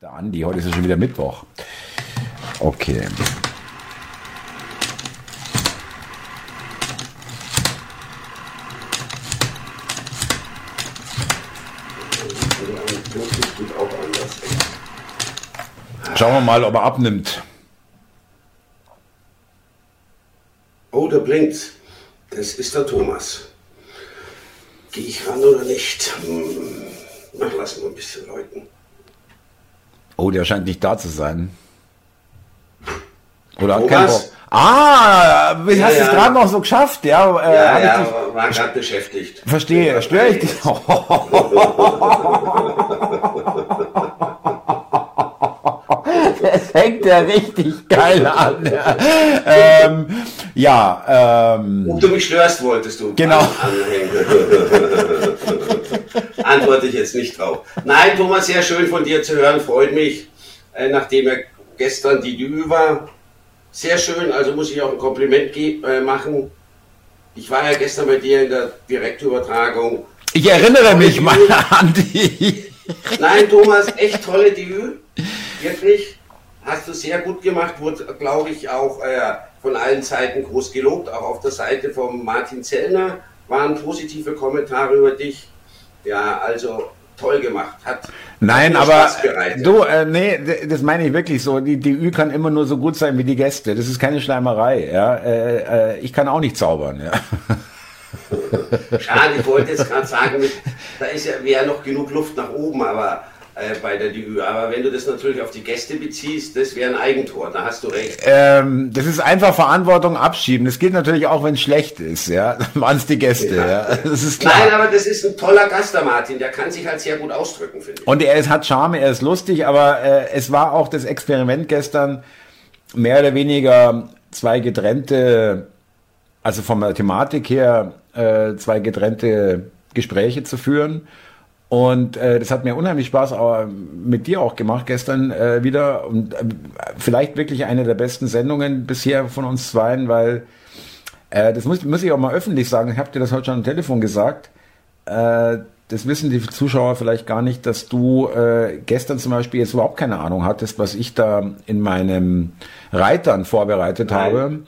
Der Andi, heute ist es schon wieder Mittwoch. Okay. Schauen wir mal, ob er abnimmt. Oh, da blinkt. Das ist der Thomas. Gehe ich ran oder nicht? Hm. Ach, lassen wir ein bisschen läuten. Oh, der scheint nicht da zu sein. Oder hat keinen Bock. Ah, wie hast du es ja. gerade noch so geschafft? Ja, äh, Ja, ja, ich war gerade beschäftigt. verstehe. Störe ich dich? Es hängt ja richtig geil an. Ja, ähm, ja ähm, Ob du mich störst, wolltest du. Genau. Antworte ich jetzt nicht drauf. Nein, Thomas, sehr schön von dir zu hören. Freut mich, äh, nachdem er gestern die Dü war. Sehr schön, also muss ich auch ein Kompliment äh, machen. Ich war ja gestern bei dir in der Direktübertragung. ich erinnere mich mal an die. Nein, Thomas, echt tolle Debüt. Wirklich. Hast du sehr gut gemacht. Wurde, glaube ich, auch äh, von allen Seiten groß gelobt. Auch auf der Seite von Martin Zellner waren positive Kommentare über dich. Ja, also toll gemacht. Hat Nein, hat aber Spaß bereitet. du, äh, nee, das meine ich wirklich so. Die DÜ kann immer nur so gut sein wie die Gäste. Das ist keine Schleimerei. Ja, äh, äh, ich kann auch nicht zaubern. Ja. Schade, ich wollte jetzt gerade sagen, da ist ja wäre noch genug Luft nach oben, aber bei der DÜ. Aber wenn du das natürlich auf die Gäste beziehst, das wäre ein Eigentor. Da hast du recht. Ähm, das ist einfach Verantwortung abschieben. Das geht natürlich auch, wenn es schlecht ist. Ja, dann waren es die Gäste. Ja. Das ist klar. Nein, aber das ist ein toller Gast, der Martin. Der kann sich halt sehr gut ausdrücken, finde ich. Und er ist, hat Charme, er ist lustig, aber äh, es war auch das Experiment gestern mehr oder weniger zwei getrennte, also von der Thematik her, äh, zwei getrennte Gespräche zu führen. Und äh, das hat mir unheimlich Spaß aber mit dir auch gemacht gestern äh, wieder. Und äh, vielleicht wirklich eine der besten Sendungen bisher von uns zweien, weil äh, das muss, muss ich auch mal öffentlich sagen. Ich habe dir das heute schon am Telefon gesagt. Äh, das wissen die Zuschauer vielleicht gar nicht, dass du äh, gestern zum Beispiel jetzt überhaupt keine Ahnung hattest, was ich da in meinem Reitern vorbereitet Nein. habe.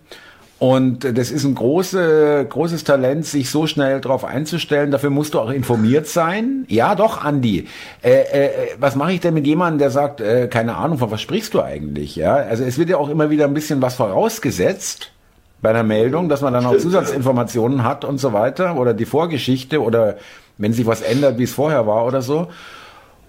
Und das ist ein große, großes Talent, sich so schnell darauf einzustellen. Dafür musst du auch informiert sein. Ja, doch, Andi. Äh, äh, was mache ich denn mit jemandem, der sagt, äh, keine Ahnung, von was sprichst du eigentlich? Ja, also es wird ja auch immer wieder ein bisschen was vorausgesetzt bei einer Meldung, dass man dann auch Zusatzinformationen hat und so weiter oder die Vorgeschichte oder wenn sich was ändert, wie es vorher war oder so.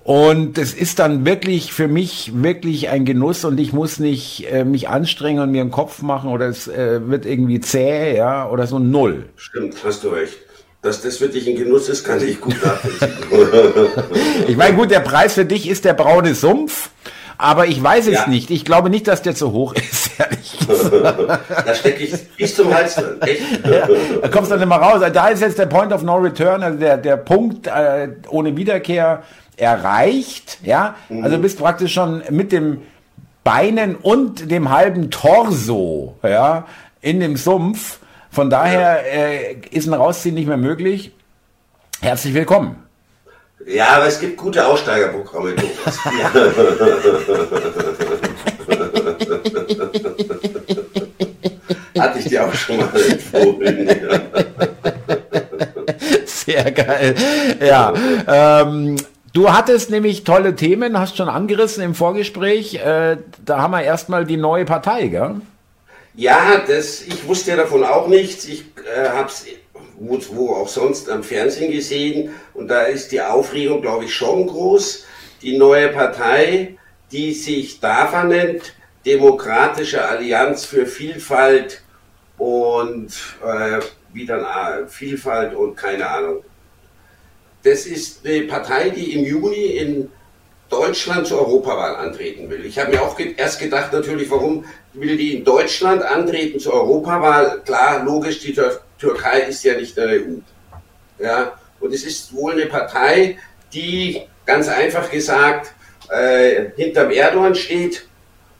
Und es ist dann wirklich für mich wirklich ein Genuss und ich muss nicht äh, mich anstrengen und mir einen Kopf machen oder es äh, wird irgendwie zäh, ja, oder so null. Stimmt, hast du recht. Dass das für dich ein Genuss ist, kann ich gut nachvollziehen. Ich meine, gut, der Preis für dich ist der braune Sumpf, aber ich weiß es Ja. nicht. Ich glaube nicht, dass der zu hoch ist, ehrlich da stecke ich bis zum Hals drin. Echt? Da kommst du dann immer raus. Da ist jetzt der Point of No Return, also der, der Punkt äh, ohne Wiederkehr erreicht. Ja, also du bist praktisch schon mit dem Beinen und dem halben Torso, ja, in dem Sumpf. Von daher äh, ist ein Rausziehen nicht mehr möglich. Herzlich willkommen. Ja, aber es gibt gute Aussteigerprogramme, Thomas. Hatte ich dir auch schon mal empfohlen. Sehr geil. Ja. Ähm, du hattest nämlich tolle Themen, hast schon angerissen im Vorgespräch. Äh, da haben wir erstmal die neue Partei, gell? Ja, das, ich wusste ja davon auch nichts. Ich äh, habe es wo, auch sonst am Fernsehen gesehen und da ist die Aufregung, glaube ich, schon groß. Die neue Partei, die sich DAFA nennt, Demokratische Allianz für Vielfalt und äh, wie dann äh, Vielfalt und keine Ahnung. Das ist eine Partei, die im Juni in Deutschland zur Europawahl antreten will. Ich habe mir auch ge erst gedacht, natürlich, warum will die in Deutschland antreten zur Europawahl? Klar, logisch, die Tür Türkei ist ja nicht in der EU. Ja, und es ist wohl eine Partei, die ganz einfach gesagt äh, hinterm Erdogan steht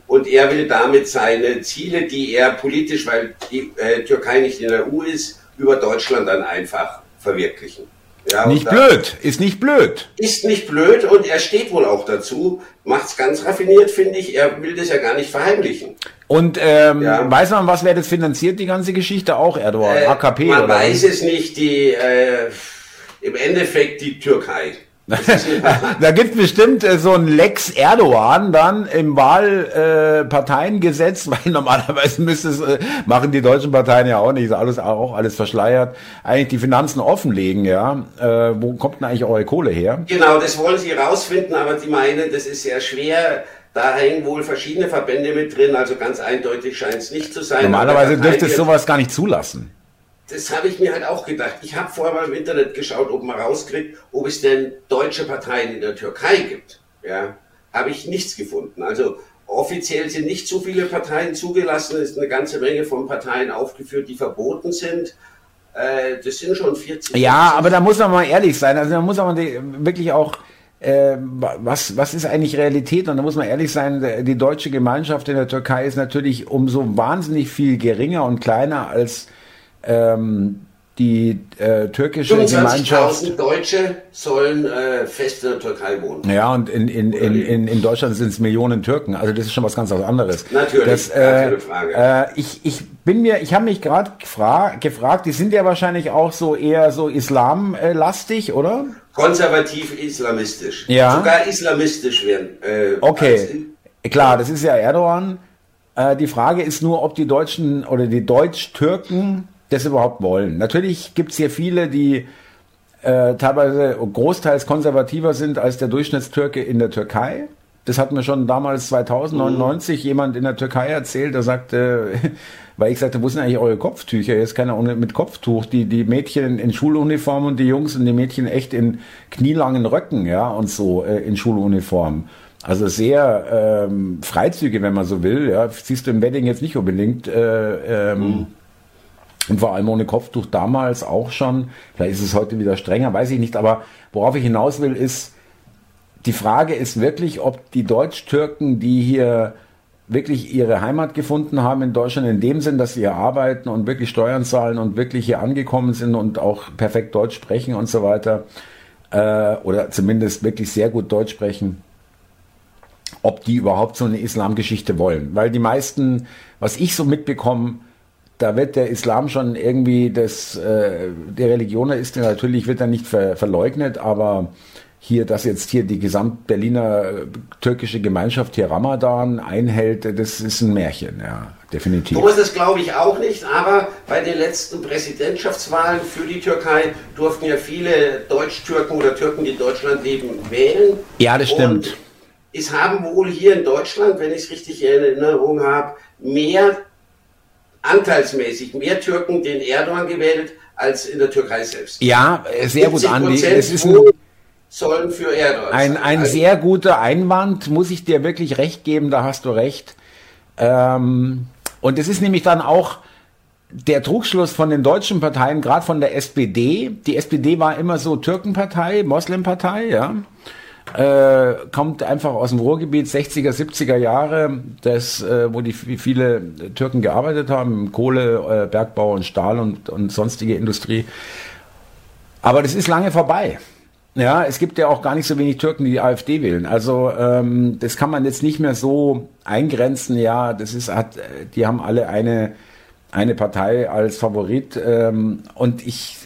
und er will damit seine Ziele, die er politisch, weil die äh, Türkei nicht in der EU ist, über Deutschland dann einfach verwirklichen. Ja, nicht blöd, ist nicht blöd. Ist nicht blöd und er steht wohl auch dazu. Macht's ganz raffiniert, finde ich. Er will das ja gar nicht verheimlichen. Und ähm, ja. weiß man, was wer das finanziert, die ganze Geschichte auch, Erdogan? Äh, AKP man oder? Man weiß es nicht. Die äh, im Endeffekt die Türkei. da gibt bestimmt äh, so ein Lex Erdogan dann im Wahlparteiengesetz, äh, weil normalerweise müsste es, äh, machen die deutschen Parteien ja auch nicht, alles auch alles verschleiert, eigentlich die Finanzen offenlegen, ja. Äh, wo kommt denn eigentlich eure Kohle her? Genau, das wollen sie rausfinden, aber die meinen, das ist sehr schwer. Da hängen wohl verschiedene Verbände mit drin, also ganz eindeutig scheint es nicht zu sein. Normalerweise dürfte es sowas gar nicht zulassen das habe ich mir halt auch gedacht. Ich habe vorher mal im Internet geschaut, ob man rauskriegt, ob es denn deutsche Parteien in der Türkei gibt. Ja, habe ich nichts gefunden. Also offiziell sind nicht so viele Parteien zugelassen. Es ist eine ganze Menge von Parteien aufgeführt, die verboten sind. Äh, das sind schon 40. Ja, aber da muss man mal ehrlich sein. Also da muss man wirklich auch äh, was, was ist eigentlich Realität? Und da muss man ehrlich sein, die deutsche Gemeinschaft in der Türkei ist natürlich umso wahnsinnig viel geringer und kleiner als ähm, die äh, türkische Gemeinschaft. Deutsche sollen äh, fest in der Türkei wohnen. Ja, und in, in, in, in, in Deutschland sind es Millionen Türken. Also das ist schon was ganz anderes. Natürlich, das, äh, Frage. Äh, ich, ich bin mir, ich habe mich gerade gefra gefragt, die sind ja wahrscheinlich auch so eher so islamlastig, oder? Konservativ islamistisch. Ja. Sogar islamistisch werden. Äh, okay. Klar, das ist ja Erdogan. Äh, die Frage ist nur, ob die Deutschen oder die Deutsch-Türken das überhaupt wollen. Natürlich gibt es hier viele, die äh, teilweise großteils konservativer sind als der Durchschnittstürke in der Türkei. Das hat mir schon damals 2099 mhm. jemand in der Türkei erzählt, der sagte, weil ich sagte, wo sind eigentlich eure Kopftücher? Jetzt keiner ohne mit Kopftuch. Die, die Mädchen in Schuluniform und die Jungs und die Mädchen echt in knielangen Röcken, ja, und so äh, in Schuluniform. Also sehr ähm, Freizüge, wenn man so will. Ja, siehst du im Wedding jetzt nicht unbedingt. Äh, ähm, mhm. Und vor allem ohne Kopftuch damals auch schon. Vielleicht ist es heute wieder strenger, weiß ich nicht. Aber worauf ich hinaus will, ist, die Frage ist wirklich, ob die Deutsch-Türken, die hier wirklich ihre Heimat gefunden haben in Deutschland, in dem Sinn, dass sie hier arbeiten und wirklich Steuern zahlen und wirklich hier angekommen sind und auch perfekt Deutsch sprechen und so weiter, äh, oder zumindest wirklich sehr gut Deutsch sprechen, ob die überhaupt so eine Islamgeschichte wollen. Weil die meisten, was ich so mitbekomme, da wird der Islam schon irgendwie das, äh, die Religion ist natürlich, wird dann nicht ver, verleugnet, aber hier, dass jetzt hier die Gesamt-Berliner äh, türkische Gemeinschaft hier Ramadan einhält, das ist ein Märchen, ja, definitiv. So ist es, glaube ich, auch nicht, aber bei den letzten Präsidentschaftswahlen für die Türkei durften ja viele Deutsch-Türken oder Türken, die in Deutschland leben, wählen. Ja, das stimmt. Und es haben wohl hier in Deutschland, wenn ich es richtig in Erinnerung habe, mehr anteilsmäßig mehr Türken den Erdogan gewählt als in der Türkei selbst. Ja, sehr gut, Andi. Es ist ein, sollen für Erdogan ein, ein also, sehr guter Einwand, muss ich dir wirklich recht geben, da hast du recht. Ähm, und es ist nämlich dann auch der Trugschluss von den deutschen Parteien, gerade von der SPD. Die SPD war immer so Türkenpartei, Moslempartei, ja äh, kommt einfach aus dem Ruhrgebiet 60er, 70er Jahre, das, äh, wo die viele Türken gearbeitet haben, Kohle, äh, Bergbau und Stahl und, und sonstige Industrie. Aber das ist lange vorbei. Ja, es gibt ja auch gar nicht so wenig Türken, die die AfD wählen. Also ähm, das kann man jetzt nicht mehr so eingrenzen. Ja, das ist hat, die haben alle eine eine Partei als Favorit. Ähm, und ich,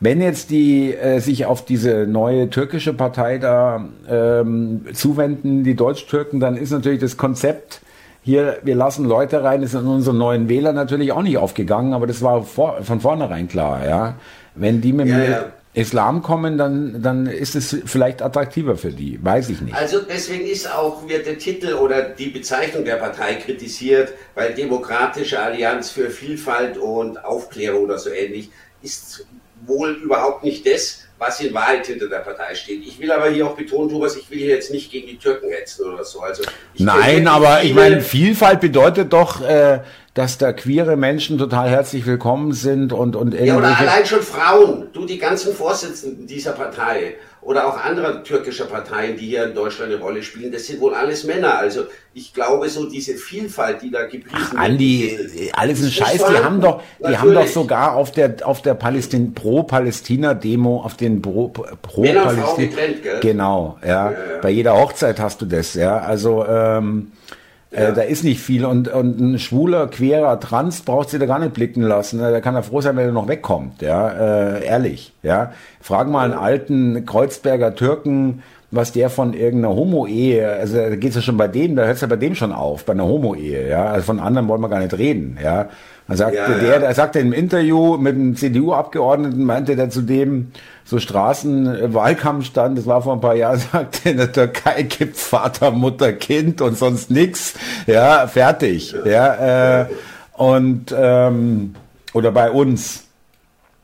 wenn jetzt die äh, sich auf diese neue türkische Partei da ähm, zuwenden, die Deutsch-Türken, dann ist natürlich das Konzept hier, wir lassen Leute rein, ist in unseren neuen Wähler natürlich auch nicht aufgegangen, aber das war vor, von vornherein klar, ja. Wenn die mit ja, mir ja. Islam kommen, dann, dann ist es vielleicht attraktiver für die. Weiß ich nicht. Also deswegen ist auch, wird der Titel oder die Bezeichnung der Partei kritisiert, weil Demokratische Allianz für Vielfalt und Aufklärung oder so ähnlich ist wohl überhaupt nicht das, was in Wahrheit hinter der Partei steht. Ich will aber hier auch betonen, Thomas, ich will hier jetzt nicht gegen die Türken hetzen oder so. Also Nein, aber ich meine, Vielfalt bedeutet doch, äh, dass da queere Menschen total herzlich willkommen sind und, und Ja, oder allein schon Frauen, du die ganzen Vorsitzenden dieser Partei oder auch anderer türkischer Parteien, die hier in Deutschland eine Rolle spielen, das sind wohl alles Männer. Also ich glaube, so diese Vielfalt, die da gepriesen wird. Andi, alles ein Scheiß, die haben doch, die Natürlich. haben doch sogar auf der, auf der Palästin, Pro-Palästina-Demo, auf den Pro, Pro Palästina, genau, ja. Ja, ja. Bei jeder Hochzeit hast du das, ja. Also, ähm, äh, ja. Äh, da ist nicht viel und, und ein schwuler, querer Trans braucht sie da gar nicht blicken lassen. Da kann er froh sein, wenn er noch wegkommt. Ja, äh, ehrlich. Ja, frag mal einen alten Kreuzberger Türken, was der von irgendeiner Homo-Ehe, also da geht's ja schon bei dem, da hört's ja bei dem schon auf, bei einer Homo-Ehe. Ja, also von anderen wollen wir gar nicht reden. Ja, dann sagte ja, der, ja. der sagte im Interview mit einem CDU-Abgeordneten, meinte der zu dem, so Straßenwahlkampfstand, das war vor ein paar Jahren, sagte, in der Türkei gibt's Vater, Mutter, Kind und sonst nix. Ja, fertig. Ja, äh, und ähm, oder bei uns.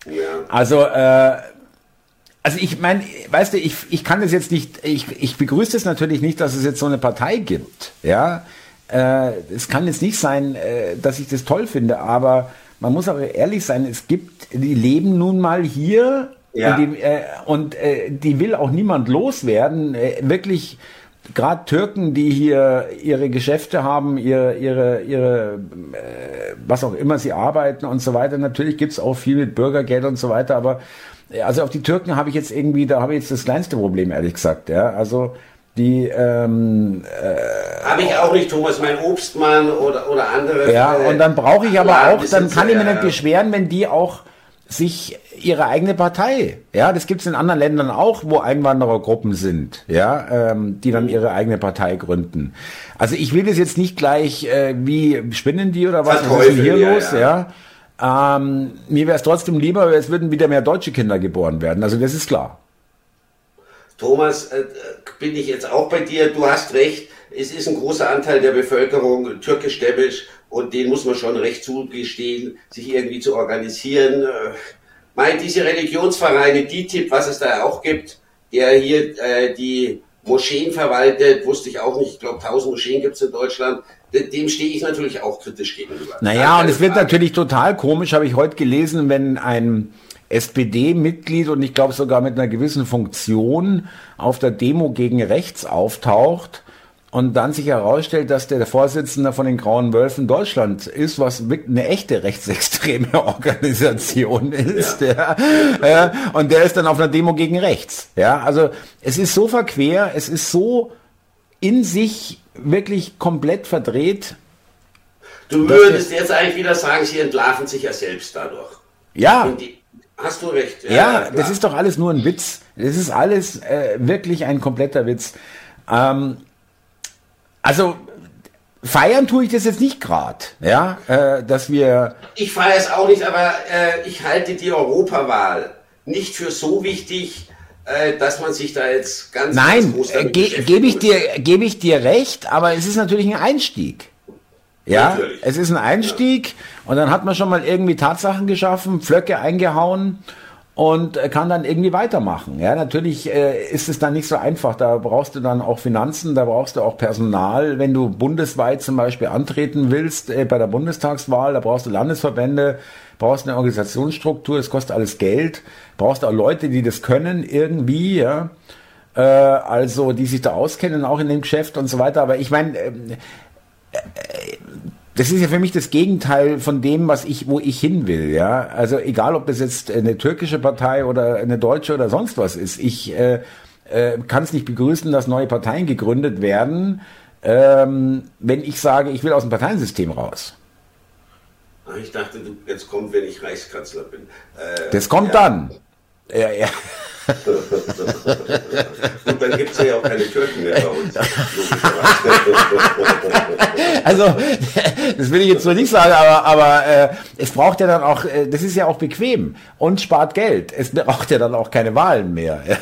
Ja. Also, äh, also ich meine, weißt du, ich, ich kann das jetzt nicht, ich, ich begrüße es natürlich nicht, dass es jetzt so eine Partei gibt. Ja, äh, es kann jetzt nicht sein, äh, dass ich das toll finde, aber man muss auch ehrlich sein, es gibt, die leben nun mal hier ja. und, die, äh, und äh, die will auch niemand loswerden. Äh, wirklich, gerade Türken, die hier ihre Geschäfte haben, ihre, ihre, ihre äh, was auch immer sie arbeiten und so weiter. Natürlich gibt's auch viel mit Bürgergeld und so weiter, aber also auf die Türken habe ich jetzt irgendwie, da habe ich jetzt das kleinste Problem, ehrlich gesagt. Ja, also die ähm, äh, habe ich auch nicht, Thomas, mein Obstmann oder, oder andere. Ja, und dann brauche ich aber auch, dann kann ich mir nicht beschweren, wenn die auch sich ihre eigene Partei, ja, das gibt's in anderen Ländern auch, wo Einwanderergruppen sind, ja, ähm, die dann ihre eigene Partei gründen. Also ich will das jetzt nicht gleich, äh, wie spinnen die oder was, was ist denn hier ja, los, ja. ja. Ähm, mir wäre es trotzdem lieber, es würden wieder mehr deutsche Kinder geboren werden. Also das ist klar. Thomas, äh, bin ich jetzt auch bei dir. Du hast recht. Es ist ein großer Anteil der Bevölkerung türkisch-stämmisch und den muss man schon recht zugestehen, sich irgendwie zu organisieren. Äh, meint diese Religionsvereine, DITIB, was es da auch gibt, der hier äh, die Moscheen verwaltet, wusste ich auch nicht. Ich glaube, tausend Moscheen gibt es in Deutschland. Dem stehe ich natürlich auch kritisch gegenüber. Naja, und es wird natürlich total komisch, habe ich heute gelesen, wenn ein SPD-Mitglied und ich glaube sogar mit einer gewissen Funktion auf der Demo gegen rechts auftaucht und dann sich herausstellt, dass der Vorsitzende von den Grauen Wölfen Deutschland ist, was eine echte rechtsextreme Organisation ist, ja. ja. Und der ist dann auf einer Demo gegen rechts. Ja, also es ist so verquer, es ist so in sich wirklich komplett verdreht. Du würdest jetzt eigentlich wieder sagen, sie entlarven sich ja selbst dadurch. Ja. Hast du recht. Ja, ja das ist doch alles nur ein Witz. Das ist alles äh, wirklich ein kompletter Witz. Ähm, also feiern tue ich das jetzt nicht gerade, ja, äh, dass wir. Ich feiere es auch nicht, aber äh, ich halte die Europawahl nicht für so wichtig, dass man sich da jetzt ganz nein äh, ge gebe ich dir gebe ich dir recht, aber es ist natürlich ein Einstieg. Ja, natürlich. es ist ein Einstieg ja. und dann hat man schon mal irgendwie Tatsachen geschaffen, Pflöcke eingehauen und kann dann irgendwie weitermachen. Ja, natürlich äh, ist es dann nicht so einfach. Da brauchst du dann auch Finanzen, da brauchst du auch Personal. Wenn du bundesweit zum Beispiel antreten willst äh, bei der Bundestagswahl, da brauchst du Landesverbände, brauchst eine Organisationsstruktur, das kostet alles Geld, brauchst auch Leute, die das können irgendwie, ja. Äh, also die sich da auskennen, auch in dem Geschäft und so weiter. Aber ich meine, äh, das ist ja für mich das Gegenteil von dem, was ich, wo ich hin will, ja. Also egal, ob das jetzt eine türkische Partei oder eine deutsche oder sonst was ist. Ich äh, äh, kann es nicht begrüßen, dass neue Parteien gegründet werden, ähm, wenn ich sage, ich will aus dem Parteiensystem raus. Ich dachte, du, jetzt kommt, wenn ich Reichskanzler bin. Äh, das kommt ja. dann. Ja, ja. Und dann gibt es ja auch keine Türken mehr bei uns. also, das will ich jetzt so nicht sagen, aber, aber äh, es braucht ja dann auch, äh, das ist ja auch bequem und spart Geld. Es braucht ja dann auch keine Wahlen mehr. Ja.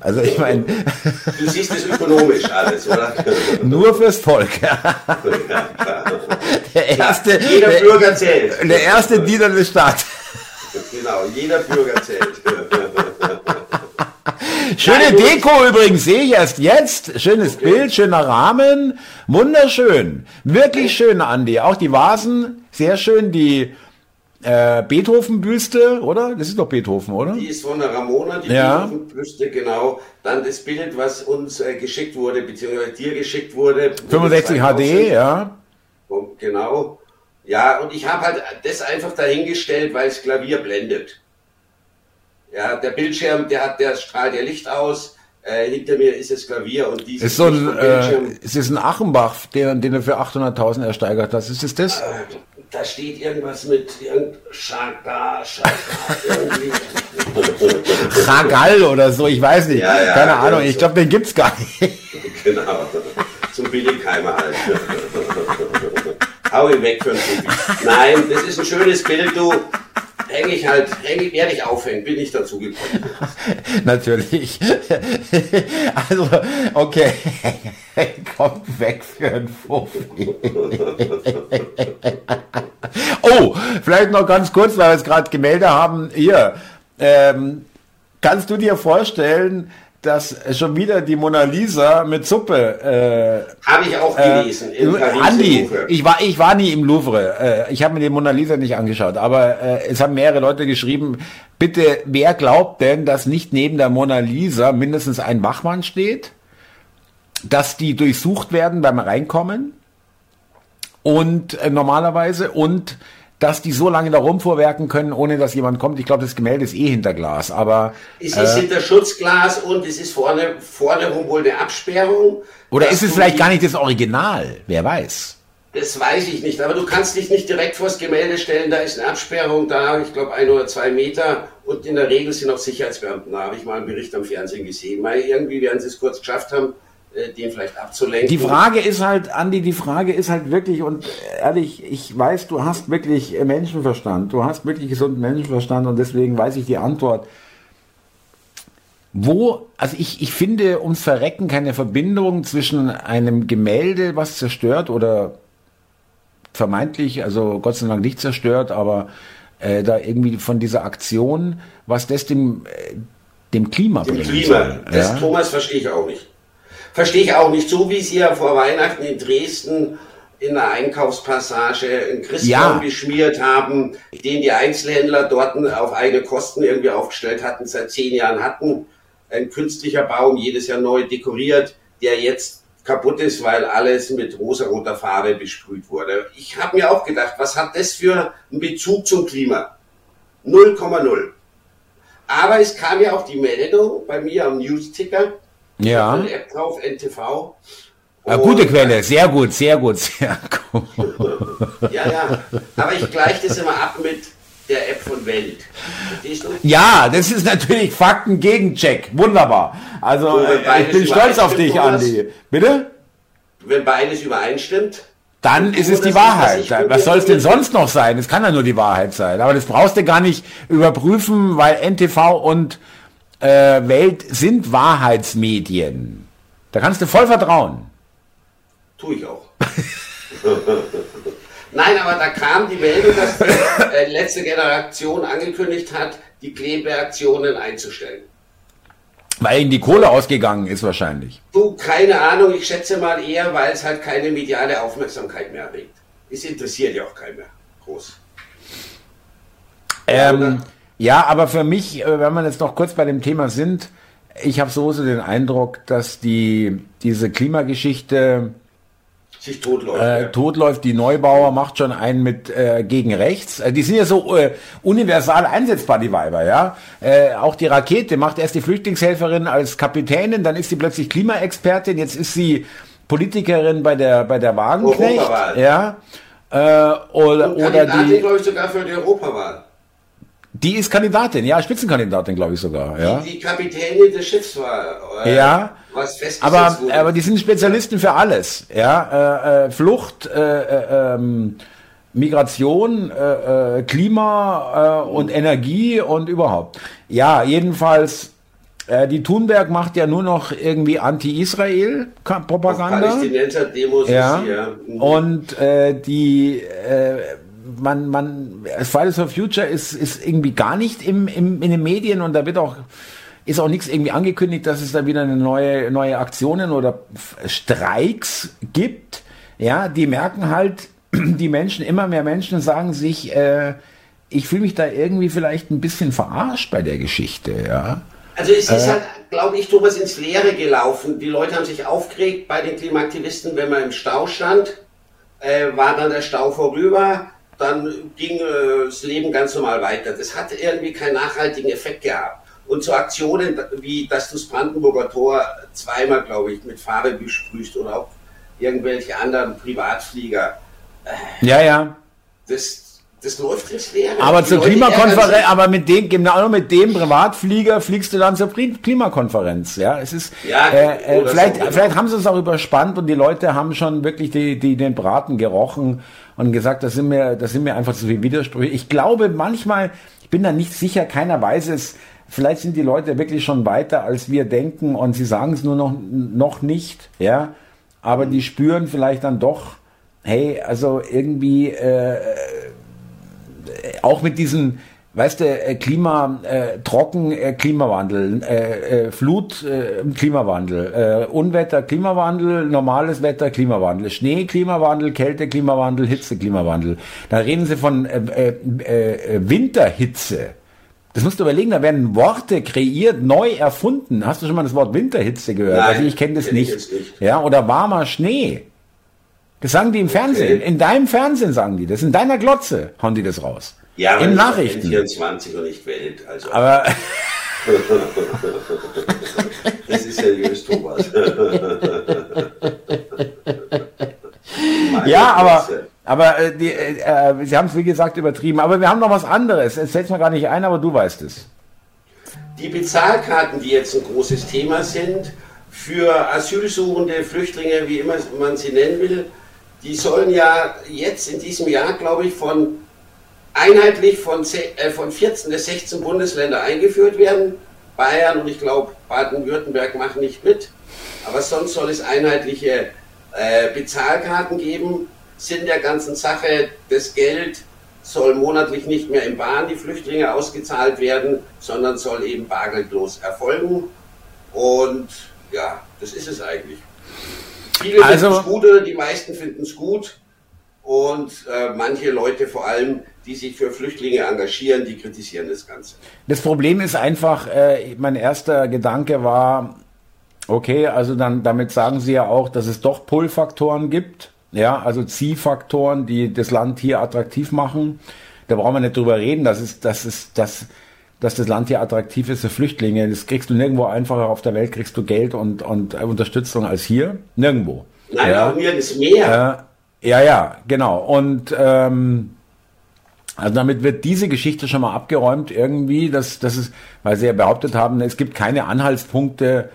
Also ich meine. Du siehst es ökonomisch alles, oder? Nur fürs Volk. Ja. Der erste, ja, jeder der, Bürger zählt. Der erste Diener des Staates. Genau, jeder Bürger zählt. Schöne Deko übrigens, sehe ich erst jetzt. Schönes okay. Bild, schöner Rahmen. Wunderschön. Wirklich schön, Andi. Auch die Vasen, sehr schön. Die äh, Beethoven-Büste, oder? Das ist doch Beethoven, oder? Die ist von der Ramona, die Ja. Beethoven-Büste, genau. Dann das Bild, was uns äh, geschickt wurde, beziehungsweise dir geschickt wurde. 65 HD, ja. Und Genau. Ja, und ich habe halt das einfach dahingestellt, weil das Klavier blendet. Ja, der Bildschirm, der hat, der strahlt ja Licht aus. Äh, hinter mir ist das Klavier und dieses Ist so ein, äh, Bildschirm, es ist ein Achenbach, den, den du für 800.000 ersteigert hast. Ist es das? äh, da steht irgendwas mit irgend irgendwie. Chagall oder so, ich weiß nicht. Ja, ja, Keine ja, Ahnung, so. ich glaube, den gibt's gar nicht. genau. Zum Billigheimer halt. Hau ihn weg für Profi. Nein, das ist ein schönes Bild, du. Häng ich halt, häng ich, werde ich aufhängen, bin ich dazu gekommen. Natürlich. Also, okay. Kommt weg für Fuffi. Oh, vielleicht noch ganz kurz, weil wir es gerade Gemälde haben. Hier, ähm, kannst du dir vorstellen, dass schon wieder die Mona Lisa mit Suppe äh, Habe ich auch gelesen. in Paris im Andi, ich war, ich war nie im Louvre. Äh, ich habe mir die Mona Lisa nicht angeschaut, aber äh, es haben mehrere Leute geschrieben, bitte, wer glaubt denn, dass nicht neben der Mona Lisa mindestens ein Wachmann steht, dass die durchsucht werden beim Reinkommen und äh, normalerweise und dass die so lange da rumvorwerken können, ohne dass jemand kommt. Ich glaube, das Gemälde ist eh hinter Glas, aber Es ist hinter Schutzglas und es ist vorne, vorne rum wohl eine Absperrung. oder ist es vielleicht die- gar nicht das Original? Wer weiß? Das weiß ich nicht, aber du kannst dich nicht direkt vors Gemälde stellen, da ist eine Absperrung da, ich glaube ein oder zwei Meter und in der Regel sind auch Sicherheitsbeamten da, habe ich mal einen Bericht am Fernsehen gesehen. Weil irgendwie werden sie es kurz geschafft haben, äh, den vielleicht abzulenken. Die Frage ist halt, Andi, die Frage ist halt wirklich, und ehrlich, ich weiß, du hast wirklich Menschenverstand, du hast wirklich gesunden Menschenverstand und deswegen weiß ich die Antwort. Wo, also ich, ich finde ums Verrecken keine Verbindung zwischen einem Gemälde, was zerstört oder vermeintlich, also Gott sei Dank nicht zerstört, aber äh, da irgendwie von dieser Aktion, was das dem, äh, dem Klima Im bringen Klima, das ja? Thomas verstehe ich auch nicht. Verstehe ich auch nicht. So wie sie ja vor Weihnachten in Dresden in der Einkaufspassage einen Christbaum Ja. geschmiert haben, den die Einzelhändler dort auf eigene Kosten irgendwie aufgestellt hatten, seit zehn Jahren hatten. Ein künstlicher Baum, jedes Jahr neu dekoriert, der jetzt kaputt ist, weil alles mit rosaroter Farbe besprüht wurde. Ich habe mir auch gedacht, was hat das für einen Bezug zum Klima? 0,0. Aber es kam ja auch die Meldung bei mir am News-Ticker. Ja. Eine App drauf, NTV. Ja, Und- gute Quelle, sehr gut, sehr gut, sehr gut. Ja, ja. Aber ich gleiche das immer ab mit der App von Welt. Ja, das ist natürlich Fakten Gegencheck. Wunderbar. Also, äh, ich bin stolz auf dich. Andi. Bitte? Wenn beides übereinstimmt, Dann ist es die Wahrheit. Was soll es denn sonst noch sein? Es kann ja nur die Wahrheit sein. Aber das brauchst du gar nicht überprüfen, weil NTV und äh, Welt sind Wahrheitsmedien. Da kannst du voll vertrauen. tue ich auch. Nein, aber da kam die Meldung, dass die äh, letzte Generation angekündigt hat, die Klebeaktionen einzustellen. Weil ihnen die Kohle ausgegangen ist wahrscheinlich. Du, keine Ahnung, ich schätze mal eher, weil es halt keine mediale Aufmerksamkeit mehr erregt. Es interessiert ja auch keinen mehr. Groß. Ähm? Ja, aber für mich, äh, wenn wir jetzt noch kurz bei dem Thema sind, ich habe so den Eindruck, dass die diese Klimageschichte Sich totläuft. äh, ja. totläuft. Die Neubauer macht schon einen mit äh, gegen rechts. Äh, die sind ja so äh, universal einsetzbar, die Weiber, ja. Äh, auch die Rakete macht erst die Flüchtlingshelferin als Kapitänin, dann ist sie plötzlich Klimaexpertin, jetzt ist sie Politikerin bei der bei der Wagenknecht, Europawahl. ja. Äh, oder oder die glaube ich, sogar für die Europawahl. Die ist Kandidatin, ja, Spitzenkandidatin, glaube ich sogar, ja. Die, die Kapitänin des Schiffs war. Äh, Ja, Was festgesetzt Aber, wurde. aber die sind Spezialisten für alles. Ja, äh, äh, Flucht, äh, äh, ähm, Migration, äh, äh, Klima äh, und Energie und überhaupt. Ja, jedenfalls, äh, die Thunberg macht ja nur noch irgendwie Anti-Israel-Propaganda. Palästinenser-Demos Ja. ist hier. Mhm. Und äh, die äh, man, man, Fridays for Future ist, ist irgendwie gar nicht im, im, in den Medien und da wird auch, ist auch nichts irgendwie angekündigt, dass es da wieder eine neue, neue Aktionen oder Streiks gibt. Ja, die merken halt, die Menschen, immer mehr Menschen sagen sich, äh, ich fühle mich da irgendwie vielleicht ein bisschen verarscht bei der Geschichte, ja. Also es ist äh, halt, glaube ich, Thomas ins Leere gelaufen. Die Leute haben sich aufgeregt bei den Klimaaktivisten, wenn man im Stau stand, äh, war dann der Stau vorüber, dann ging äh, das Leben ganz normal weiter. Das hat irgendwie keinen nachhaltigen Effekt gehabt. Und so Aktionen wie, dass du das Brandenburger Tor zweimal, glaube ich, mit Farbe besprühst oder auch irgendwelche anderen Privatflieger. Äh, ja, ja. Das, das läuft ins Leere. Aber zur Klimakonferenz, aber mit dem, genau mit dem Privatflieger fliegst du dann zur Klimakonferenz. Ja, es ist, ja, äh, äh, vielleicht, vielleicht haben sie es auch überspannt und die Leute haben schon wirklich die, die, den Braten gerochen und gesagt, das sind mir, das sind mir einfach zu viele Widersprüche. Ich glaube manchmal, ich bin da nicht sicher, keiner weiß es, vielleicht sind die Leute wirklich schon weiter, als wir denken und sie sagen es nur noch, noch nicht, ja, aber die spüren vielleicht dann doch, hey, also irgendwie, äh, auch mit diesen, weißt du, äh, Klima, äh, Trocken, äh, Klimawandel, äh, äh, Flut, äh, Klimawandel, äh, Unwetter, Klimawandel, normales Wetter, Klimawandel, Schnee, Klimawandel, Kälte, Klimawandel, Hitze, Klimawandel. Da reden sie von äh, äh, äh, Winterhitze. Das musst du überlegen, da werden Worte kreiert, neu erfunden. Hast du schon mal das Wort Winterhitze gehört? Nein, also ich kenne das nicht. nicht. Ja, oder warmer Schnee. Das sagen die im Fernsehen. Okay. In deinem Fernsehen sagen die das. In deiner Glotze hauen die das raus. Ja, in Nachrichten. 24 und nicht Welt. Also. Aber. das ist seriös, Thomas. ja, aber. Aber äh, die, äh, äh Sie haben es wie gesagt übertrieben. Aber wir haben noch was anderes. Es fällt mir gar nicht ein, aber du weißt es. Die Bezahlkarten, die jetzt ein großes Thema sind, für Asylsuchende, Flüchtlinge, wie immer man sie nennen will, die sollen ja jetzt in diesem Jahr, glaube ich, von einheitlich von, äh, von 14 bis 16 Bundesländer eingeführt werden. Bayern und ich glaube Baden-Württemberg machen nicht mit. Aber sonst soll es einheitliche äh, Bezahlkarten geben. Sinn der ganzen Sache, das Geld soll monatlich nicht mehr im Bahn die Flüchtlinge ausgezahlt werden, sondern soll eben bargeldlos erfolgen. Und ja, das ist es eigentlich. Viele also, finden es gut oder die meisten finden es gut. Und äh, manche Leute vor allem, die sich für Flüchtlinge engagieren, die kritisieren das Ganze. Das Problem ist einfach, äh, mein erster Gedanke war, okay, also dann damit sagen Sie ja auch, dass es doch Pull-Faktoren gibt, ja, also Ziehfaktoren, die das Land hier attraktiv machen. Da brauchen wir nicht drüber reden, das ist, das ist, das, dass das Land hier attraktiv ist für Flüchtlinge. Das kriegst du nirgendwo einfacher auf der Welt, kriegst du Geld und, und Unterstützung als hier. Nirgendwo. Nein, ja. nirgends mehr. Äh, ja, ja, genau. Und ähm, also damit wird diese Geschichte schon mal abgeräumt irgendwie, dass, dass es, weil sie ja behauptet haben, es gibt keine Anhaltspunkte,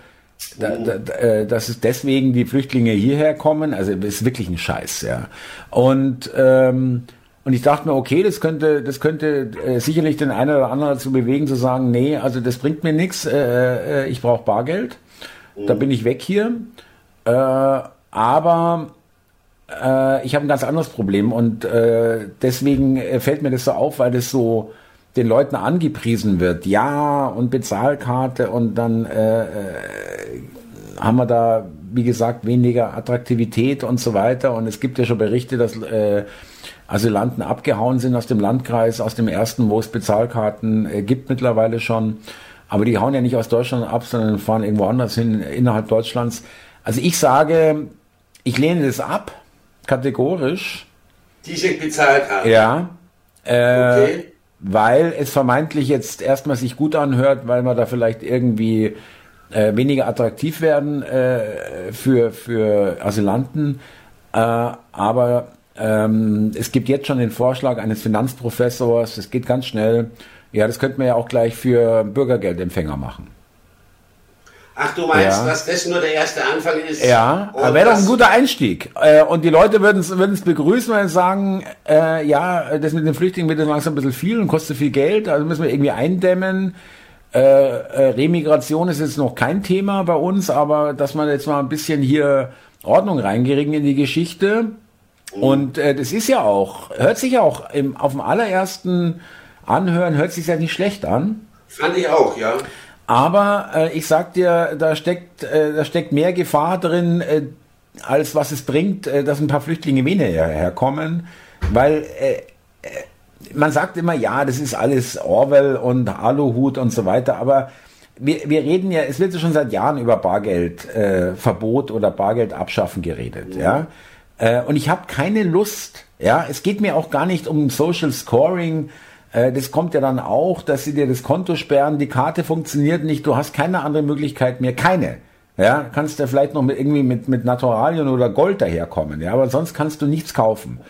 da, da, äh, dass es deswegen die Flüchtlinge hierher kommen. Also ist wirklich ein Scheiß, ja. Und ähm, und ich dachte mir, okay, das könnte, das könnte äh, sicherlich den einen oder anderen dazu bewegen, zu sagen, nee, also das bringt mir nichts, äh, äh, ich brauche Bargeld, mhm. da bin ich weg hier. Äh, aber äh, ich habe ein ganz anderes Problem und äh, deswegen fällt mir das so auf, weil das so den Leuten angepriesen wird. Ja, und Bezahlkarte und dann haben wir da, wie gesagt, weniger Attraktivität und so weiter. Und es gibt ja schon Berichte, dass Asylanten abgehauen sind aus dem Landkreis, aus dem ersten, wo es Bezahlkarten äh, gibt mittlerweile schon. Aber die hauen ja nicht aus Deutschland ab, sondern fahren irgendwo anders hin, innerhalb Deutschlands. Also ich sage, ich lehne das ab, kategorisch. Diese Bezahlkarten? Ja. Äh, okay. Weil es vermeintlich jetzt erstmal sich gut anhört, weil man da vielleicht irgendwie äh, weniger attraktiv werden äh, für, für Asylanten. Äh, aber ähm, es gibt jetzt schon den Vorschlag eines Finanzprofessors, es geht ganz schnell. Ja, das könnte man ja auch gleich für Bürgergeldempfänger machen. Ach, du meinst, ja. dass das nur der erste Anfang ist? Ja, aber wäre doch ein guter Einstieg. Äh, und die Leute würden es begrüßen, wenn sie sagen, äh, ja, das mit den Flüchtlingen wird langsam ein bisschen viel und kostet viel Geld, also müssen wir irgendwie eindämmen. Äh, äh, Remigration ist jetzt noch kein Thema bei uns, aber dass man jetzt mal ein bisschen hier Ordnung reinkriegen in die Geschichte, und äh, das ist ja auch, hört sich ja auch im, auf dem allerersten Anhören, hört sich ja nicht schlecht an. Fand ich auch, ja. Aber äh, ich sag dir, da steckt, äh, da steckt mehr Gefahr drin, äh, als was es bringt, äh, dass ein paar Flüchtlinge weniger herkommen. Weil äh, äh man sagt immer, ja, das ist alles Orwell und Aluhut und so weiter, aber wir, wir reden ja, es wird ja schon seit Jahren über Bargeldverbot äh, oder Bargeld abschaffen geredet, ja. ja? Äh, und ich habe keine Lust, ja, es geht mir auch gar nicht um Social Scoring, äh, das kommt ja dann auch, dass sie dir das Konto sperren, die Karte funktioniert nicht, du hast keine andere Möglichkeit mehr, keine. Ja, kannst du vielleicht noch mit, irgendwie mit, mit Naturalien oder Gold daherkommen, ja, aber sonst kannst du nichts kaufen,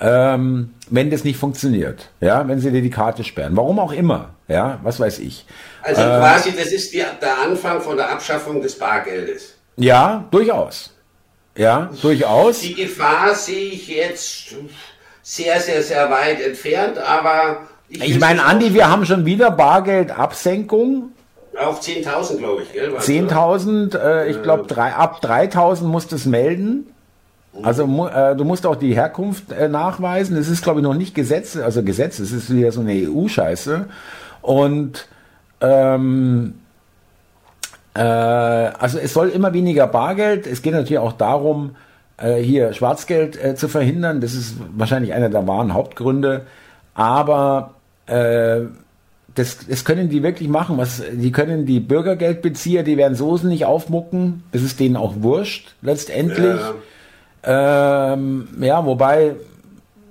ähm, wenn das nicht funktioniert, ja, wenn sie dir die Karte sperren, warum auch immer, ja, was weiß ich. Also äh, quasi, das ist die, der Anfang von der Abschaffung des Bargeldes. Ja, durchaus. Ja, durchaus. Die Gefahr sehe ich jetzt sehr, sehr, sehr weit entfernt, aber ich, ich meine, Andi, wir haben schon wieder Bargeldabsenkung. Auf 10.000, glaube ich. 10.000, äh, ich glaube, ab 3.000 musst du es melden. Also äh, du musst auch die Herkunft äh, nachweisen. Es ist, glaube ich, noch nicht Gesetz, also Gesetz, es ist wieder so eine EU-Scheiße. Und ähm, äh, also es soll immer weniger Bargeld. Es geht natürlich auch darum, äh, hier Schwarzgeld äh, zu verhindern. Das ist wahrscheinlich einer der wahren Hauptgründe. Aber äh, das, das können die wirklich machen. Was, die können die Bürgergeldbezieher, die werden Soßen nicht aufmucken. Das ist denen auch wurscht, letztendlich. Ja, ähm, ja wobei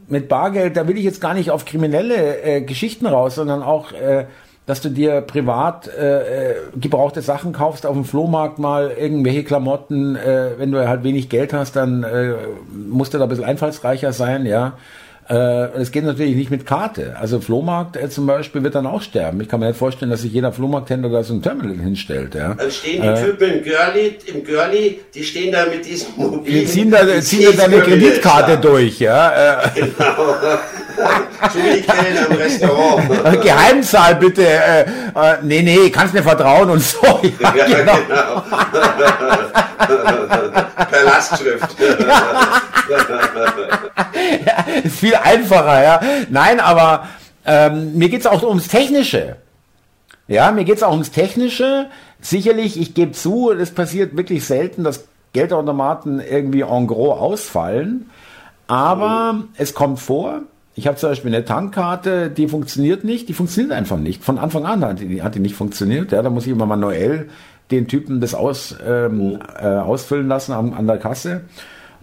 mit Bargeld, da will ich jetzt gar nicht auf kriminelle äh, Geschichten raus, sondern auch, äh, dass du dir privat äh, äh gebrauchte Sachen kaufst auf dem Flohmarkt mal, irgendwelche Klamotten, äh, wenn du halt wenig Geld hast, dann äh, musst du da ein bisschen einfallsreicher sein, ja. Äh, es geht natürlich nicht mit Karte. Also Flohmarkt äh, zum Beispiel wird dann auch sterben. Ich kann mir nicht vorstellen, dass sich jeder Flohmarkthändler da so ein Terminal hinstellt. Ja. Dann stehen die äh, Typen im Girlie, im Girlie, die stehen da mit diesem mobilen... Die ziehen da, die ziehen da eine Kreditkarte ja. durch. Ja. Äh. Genau. Entschuldigung, am Restaurant. Geheimzahl bitte. Äh, äh, nee, nee, kannst mir vertrauen und so. Ja, ja genau. genau. per Lastschrift. ja, ist viel einfacher, ja. Nein, aber ähm, mir geht's auch ums Technische. Ja, mir geht's auch ums Technische. Sicherlich, ich gebe zu, es passiert wirklich selten, dass Geldautomaten irgendwie en gros ausfallen. Aber mhm. es kommt vor. Ich habe zum Beispiel eine Tankkarte, die funktioniert nicht. Die funktioniert einfach nicht. Von Anfang an hat die, hat die nicht funktioniert. Ja, da muss ich immer manuell den Typen das aus, ähm, äh, ausfüllen lassen an, an der Kasse.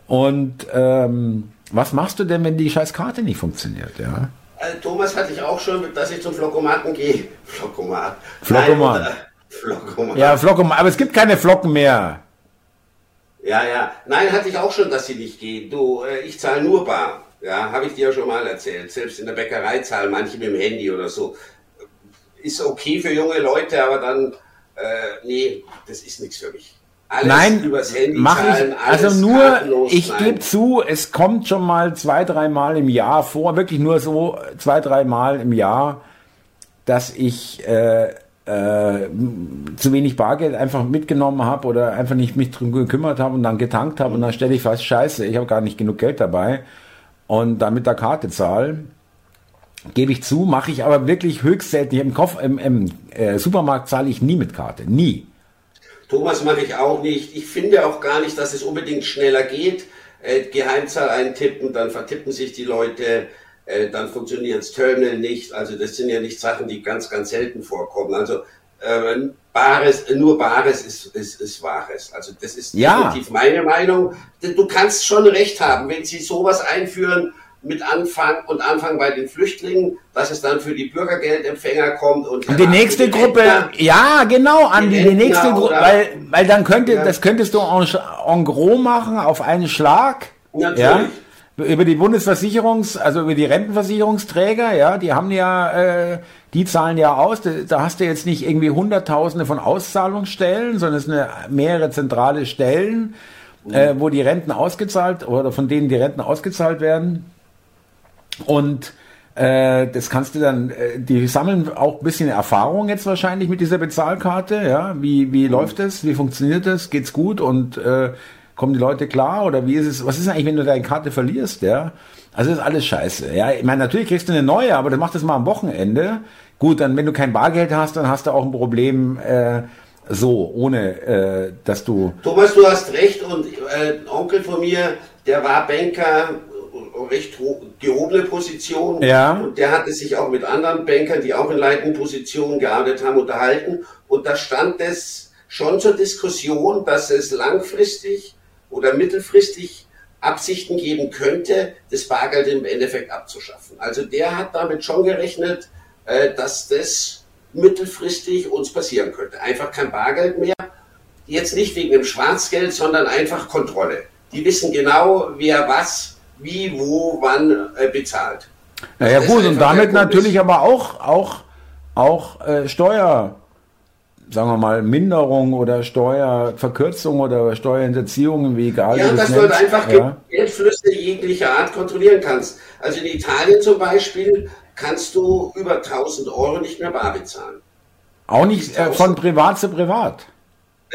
Und ähm, was machst du denn, wenn die scheiß Karte nicht funktioniert? Ja? Also Thomas hatte ich auch schon, dass ich zum Flockomaten gehe. Flockomat. Flockomat. Nein, Flockomat. Ja, Flockomat. Aber es gibt keine Flocken mehr. Ja, ja. Nein, hatte ich auch schon, dass sie nicht gehen. Du, äh, ich zahle nur bar. Ja, habe ich dir ja schon mal erzählt. Selbst in der Bäckerei zahlen manche mit dem Handy oder so. Ist okay für junge Leute, aber dann äh, nee, das ist nichts für mich. Alles Nein, übers Handy mach zahlen, ich, also nur, ich gebe zu, es kommt schon mal zwei, dreimal im Jahr vor, wirklich nur so zwei, dreimal im Jahr, dass ich äh, äh, zu wenig Bargeld einfach mitgenommen habe oder einfach nicht mich drum gekümmert habe und dann getankt habe und dann stelle ich fast, scheiße, ich habe gar nicht genug Geld dabei und dann mit der Karte zahle Gebe ich zu, mache ich aber wirklich höchst selten. Im, Kopf, im, im äh, Supermarkt zahle ich nie mit Karte. Nie. Thomas mache ich auch nicht. Ich finde auch gar nicht, dass es unbedingt schneller geht. Äh, Geheimzahl eintippen, dann vertippen sich die Leute, äh, dann funktioniert das Terminal nicht. Also das sind ja nicht Sachen, die ganz, ganz selten vorkommen. Also äh, Bares, nur Bares ist, ist, ist Wahres. Also das ist ja. definitiv meine Meinung. Du kannst schon recht haben, wenn sie sowas einführen, mit Anfang und Anfang bei den Flüchtlingen, dass es dann für die Bürgergeldempfänger kommt und, und die nächste die Gruppe, ja genau, an die, die nächste Gruppe, weil, weil dann könnte, ja. das könntest du en, en gros machen auf einen Schlag. Natürlich. Ja? Über die Bundesversicherungs, also über die Rentenversicherungsträger, ja, die haben ja, äh, die zahlen ja aus. Da hast du jetzt nicht irgendwie Hunderttausende von Auszahlungsstellen, sondern es sind mehrere zentrale Stellen, mhm. äh, wo die Renten ausgezahlt oder von denen die Renten ausgezahlt werden. Und äh, das kannst du dann, äh, die sammeln auch ein bisschen Erfahrung jetzt wahrscheinlich mit dieser Bezahlkarte, ja. Wie, wie mhm. läuft das? Wie funktioniert das? Geht's gut? Und äh, kommen die Leute klar? Oder wie ist es? Was ist eigentlich, wenn du deine Karte verlierst, ja? Also das ist alles scheiße. Ja, ich meine, natürlich kriegst du eine neue, aber dann mach das mal am Wochenende. Gut, dann wenn du kein Bargeld hast, dann hast du auch ein Problem. Äh, so, ohne äh, dass du. Thomas, du hast recht und äh, ein Onkel von mir, der war Banker recht gehobene Position. Ja. Und der hatte sich auch mit anderen Bankern, die auch in leitenden Positionen gearbeitet haben, unterhalten. Und da stand es schon zur Diskussion, dass es langfristig oder mittelfristig Absichten geben könnte, das Bargeld im Endeffekt abzuschaffen. Also der hat damit schon gerechnet, äh, dass das mittelfristig uns passieren könnte. Einfach kein Bargeld mehr. Jetzt nicht wegen dem Schwarzgeld, sondern einfach Kontrolle. Die wissen genau, wer was, wie, wo, wann äh, bezahlt. Naja gut, und damit natürlich aber auch, auch, auch äh, Steuer sagen wir mal, Minderung oder Steuerverkürzung oder Steuerhinterziehungen, wie egal. Ja, dass du halt einfach ja. Geldflüsse jeglicher Art kontrollieren kannst. Also in Italien zum Beispiel kannst du über 1000 Euro nicht mehr bar bezahlen. Auch nicht äh, von privat zu privat.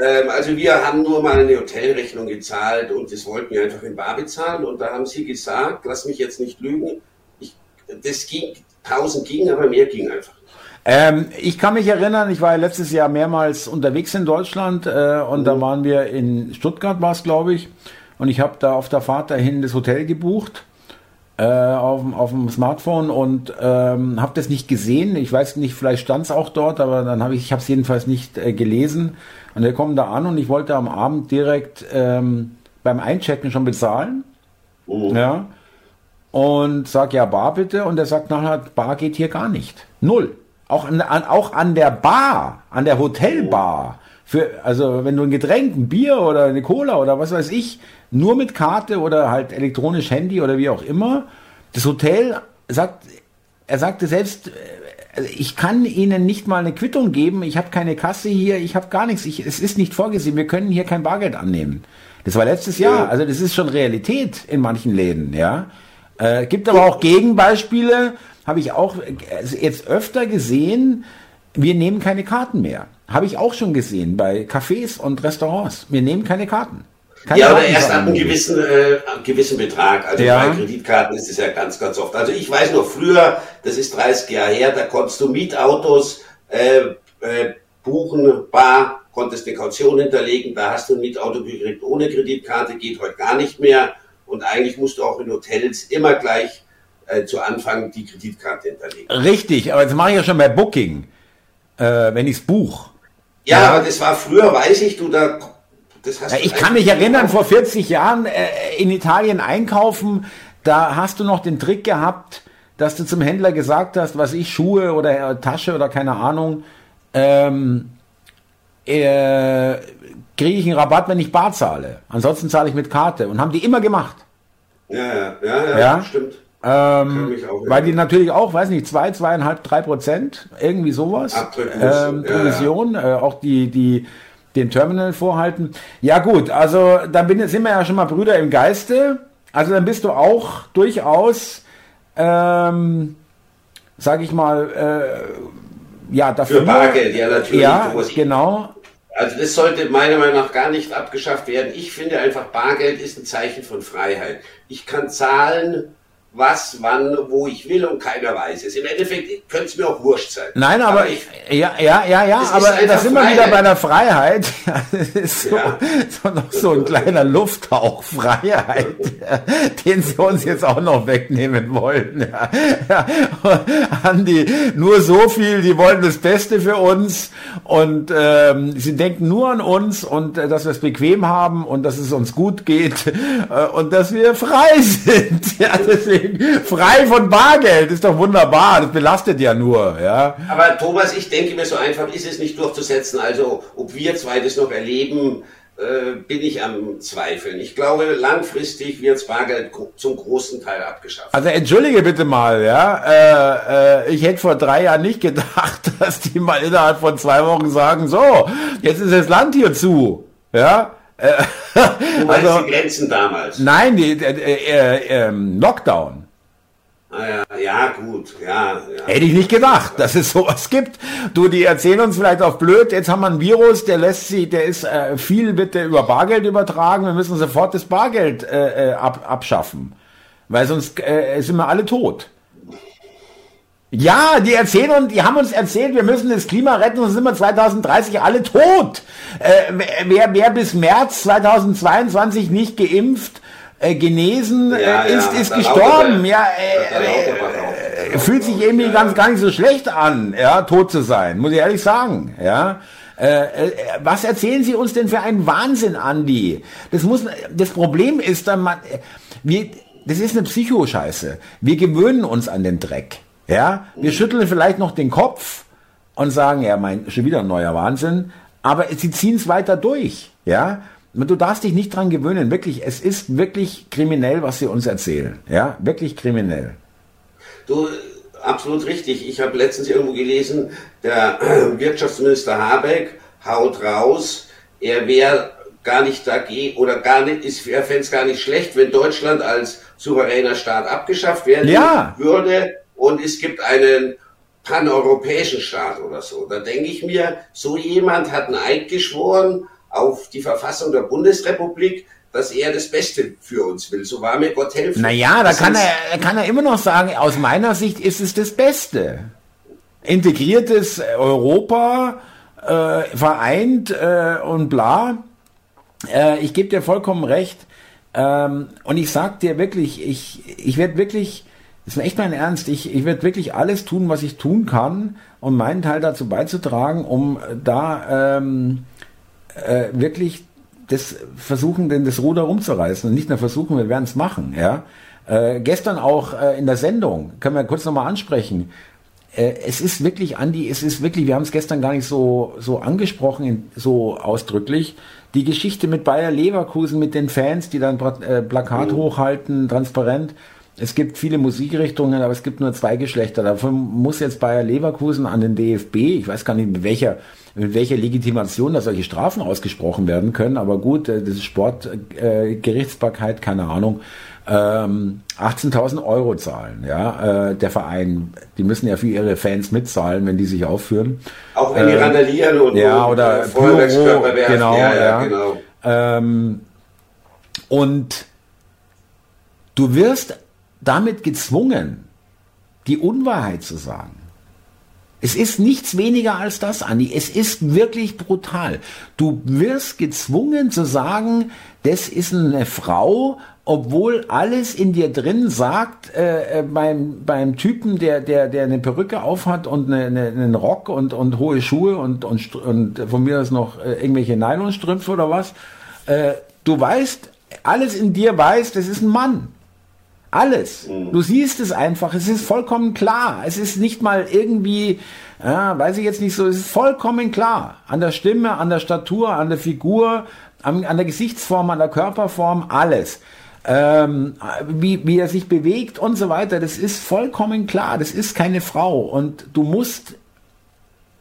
Ähm, also wir haben nur mal eine Hotelrechnung gezahlt und das wollten wir einfach in bar bezahlen und da haben sie gesagt, lass mich jetzt nicht lügen, ich, das ging, 1000 ging, aber mehr ging einfach ähm, ich kann mich erinnern, ich war ja letztes Jahr mehrmals unterwegs in Deutschland äh, und mhm. da waren wir in Stuttgart, war es glaube ich, und ich habe da auf der Fahrt dahin das Hotel gebucht äh, auf, auf dem Smartphone und ähm, habe das nicht gesehen. Ich weiß nicht, vielleicht stand es auch dort, aber dann habe ich, ich habe es jedenfalls nicht äh, gelesen. Und wir kommen da an und ich wollte am Abend direkt ähm, beim Einchecken schon bezahlen. Mhm. Ja. Und sag ja Bar bitte und er sagt nachher, Bar geht hier gar nicht. Null. Auch an, an, auch an der Bar, an der Hotelbar. Für, also wenn du ein Getränk, ein Bier oder eine Cola oder was weiß ich, nur mit Karte oder halt elektronisch Handy oder wie auch immer, das Hotel sagt, er sagte selbst, äh, ich kann Ihnen nicht mal eine Quittung geben, ich habe keine Kasse hier, ich habe gar nichts, ich, es ist nicht vorgesehen, wir können hier kein Bargeld annehmen. Das war letztes Jahr, also das ist schon Realität in manchen Läden, ja. Äh, gibt aber auch Gegenbeispiele, habe ich auch jetzt öfter gesehen, wir nehmen keine Karten mehr. Habe ich auch schon gesehen bei Cafés und Restaurants. Wir nehmen keine Karten. Keine ja, aber erst ab einem gewissen, äh, gewissen Betrag. Also ja. bei Kreditkarten ist es ja ganz, ganz oft. Also ich weiß noch früher, das ist 30 Jahre her, da konntest du Mietautos äh, äh, buchen, bar, konntest eine Kaution hinterlegen, da hast du ein Mietauto gekriegt ohne Kreditkarte, geht heute gar nicht mehr. Und eigentlich musst du auch in Hotels immer gleich äh, zu Anfang die Kreditkarte hinterlegen. Richtig, aber das mache ich ja schon bei Booking, äh, wenn ich es buch. Ja, ja, aber das war früher, weiß ich, du da. Das hast ja, ich kann mich erinnern, vor 40 Jahren äh, in Italien einkaufen, da hast du noch den Trick gehabt, dass du zum Händler gesagt hast, was ich, Schuhe oder äh, Tasche oder keine Ahnung, ähm, äh, kriege ich einen Rabatt, wenn ich bar zahle. Ansonsten zahle ich mit Karte. Und haben die immer gemacht. Ja, ja, ja, ja, ja? stimmt. Ähm, weil die natürlich auch, weiß nicht, zwei, zweieinhalb, drei Prozent, irgendwie sowas. Ähm, Provision, ja. Äh, auch die, die, den Terminal vorhalten. Ja gut, also dann bin, sind wir ja schon mal Brüder im Geiste. Also dann bist du auch durchaus, ähm, sag ich mal, äh, ja, dafür. Für Bargeld, ja natürlich. Ja, genau. Also das sollte meiner Meinung nach gar nicht abgeschafft werden. Ich finde einfach, Bargeld ist ein Zeichen von Freiheit. Ich kann zahlen, was, wann, wo ich will und keiner weiß es. Im Endeffekt könnte es mir auch wurscht sein. Nein, aber, aber ich, ja, ja, ja, ja, aber da sind wir wieder bei der Freiheit. das ist so, ja. so noch so ein kleiner Lufthauch Freiheit, den sie uns jetzt auch noch wegnehmen wollen. Ja. Ja. Andi, nur so viel, die wollen das Beste für uns und ähm, sie denken nur an uns und äh, dass wir es bequem haben und dass es uns gut geht äh, und dass wir frei sind. Ja, deswegen frei von Bargeld, ist doch wunderbar, das belastet ja nur, ja. Aber Thomas, ich denke mir, so einfach ist es nicht durchzusetzen. Also, ob wir zwei das noch erleben, äh, bin ich am Zweifeln. Ich glaube, langfristig wird Bargeld zum großen Teil abgeschafft. Also entschuldige bitte mal, ja, äh, äh, ich hätte vor drei Jahren nicht gedacht, dass die mal innerhalb von zwei Wochen sagen, so, jetzt ist das Land hier zu, ja. Äh, du meinst also, die Grenzen damals? Nein, die, äh, äh, ähm, Lockdown. Ah, ja, ja, gut, ja, ja. Hätte ich nicht gedacht, dass es sowas gibt. Du, die erzählen uns vielleicht auf blöd, jetzt haben wir ein Virus, der lässt sie, der ist äh, viel bitte über Bargeld übertragen, wir müssen sofort das Bargeld äh, äh ab, abschaffen. Weil sonst äh, sind wir alle tot. Ja, die erzählen und die haben uns erzählt, wir müssen das Klima retten, sonst sind wir 2030 alle tot. Äh, wer, wer bis März 2022 nicht geimpft äh, genesen, Ja, äh, ist, ja, ist gestorben. Ja, äh, äh, fühlt sich irgendwie ganz gar nicht so schlecht an, ja, tot zu sein, muss ich ehrlich sagen, ja. Äh, äh, was erzählen Sie uns denn für einen Wahnsinn, Andi? Das muss, das Problem ist dann, man, wir, das ist eine Psychoscheiße. Wir gewöhnen uns an den Dreck, ja. Wir schütteln vielleicht noch den Kopf und sagen, ja, mein, schon wieder ein neuer Wahnsinn, aber sie ziehen es weiter durch, ja. Du darfst dich nicht dran gewöhnen, wirklich, es ist wirklich kriminell, was sie uns erzählen, ja, wirklich kriminell. Du, absolut richtig. Ich habe letztens irgendwo gelesen, der Wirtschaftsminister Habeck haut raus, er wäre gar nicht dagegen oder gar nicht, ist, er fände es gar nicht schlecht, wenn Deutschland als souveräner Staat abgeschafft werden Ja. würde und es gibt einen paneuropäischen Staat oder so. Da denke ich mir, so jemand hat einen Eid geschworen auf die Verfassung der Bundesrepublik, dass er das Beste für uns will. So war mir Gott helfen. Naja, da kann er, kann er immer noch sagen, aus meiner Sicht ist es das Beste. Integriertes Europa, äh, vereint äh, und bla. Äh, ich gebe dir vollkommen recht. Ähm, und ich sag dir wirklich, ich, ich werde wirklich, das ist echt mein Ernst, ich, ich werde wirklich alles tun, was ich tun kann, um meinen Teil dazu beizutragen, um da ähm, äh, wirklich das versuchen, denn das Ruder rumzureißen und nicht nur versuchen, wir werden es machen. Ja? Äh, gestern auch äh, in der Sendung, können wir kurz nochmal ansprechen, äh, es ist wirklich, Andi, es ist wirklich, wir haben es gestern gar nicht so, so angesprochen, so ausdrücklich, die Geschichte mit Bayer Leverkusen, mit den Fans, die dann Pla- äh, Plakat hochhalten, transparent. Es gibt viele Musikrichtungen, aber es gibt nur zwei Geschlechter. Davon muss jetzt Bayer Leverkusen an den DFB, ich weiß gar nicht, mit welcher, mit welcher Legitimation da solche Strafen ausgesprochen werden können, aber gut, äh, das ist Sportgerichtsbarkeit, äh, keine Ahnung, ähm, 18.000 Euro zahlen, ja, äh, der Verein. Die müssen ja für ihre Fans mitzahlen, wenn die sich aufführen. Auch wenn die Ähm, randalieren und, ja, oder äh, Feuerwerkskörper werfen. genau, ja, ja, ja. genau. Ähm, und du wirst damit gezwungen, die Unwahrheit zu sagen. Es ist nichts weniger als das, Andi. Es ist wirklich brutal. Du wirst gezwungen zu sagen, das ist eine Frau, obwohl alles in dir drin sagt, äh, äh, beim, beim Typen, der, der, der eine Perücke aufhat und eine, eine, einen Rock und, und hohe Schuhe und, und, und von mir aus noch äh, irgendwelche Nylonstrümpfe oder was, äh, du weißt, alles in dir weiß, das ist ein Mann. Alles. Du siehst es einfach. Es ist vollkommen klar. Es ist nicht mal irgendwie, ja, weiß ich jetzt nicht so, es ist vollkommen klar. An der Stimme, an der Statur, an der Figur, an, an der Gesichtsform, an der Körperform, alles. Ähm, wie, wie er sich bewegt und so weiter, das ist vollkommen klar. Das ist keine Frau. Und du musst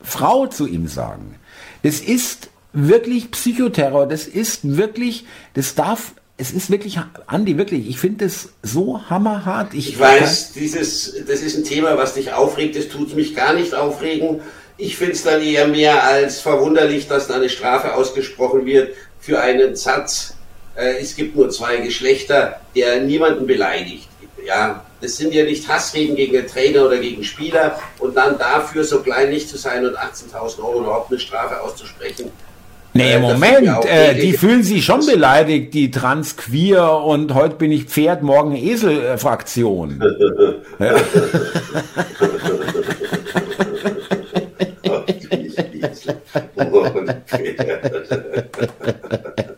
Frau zu ihm sagen. Das ist wirklich Psychoterror. Das ist wirklich, das darf, es ist wirklich, Andi, wirklich, ich finde das so hammerhart. Ich, Ich weiß, dieses, das ist ein Thema, was dich aufregt. Das tut mich gar nicht aufregen. Ich finde es dann eher mehr als verwunderlich, dass da eine Strafe ausgesprochen wird für einen Satz. Äh, es gibt nur zwei Geschlechter, der niemanden beleidigt. Ja, das sind ja nicht Hassreden gegen den Trainer oder gegen Spieler und dann dafür so kleinlich zu sein und 18.000 Euro überhaupt eine Strafe auszusprechen. Nee, Äh, Moment, äh, die fühlen sich schon beleidigt, die Trans-Queer und heute bin ich Pferd, morgen Esel-Fraktion.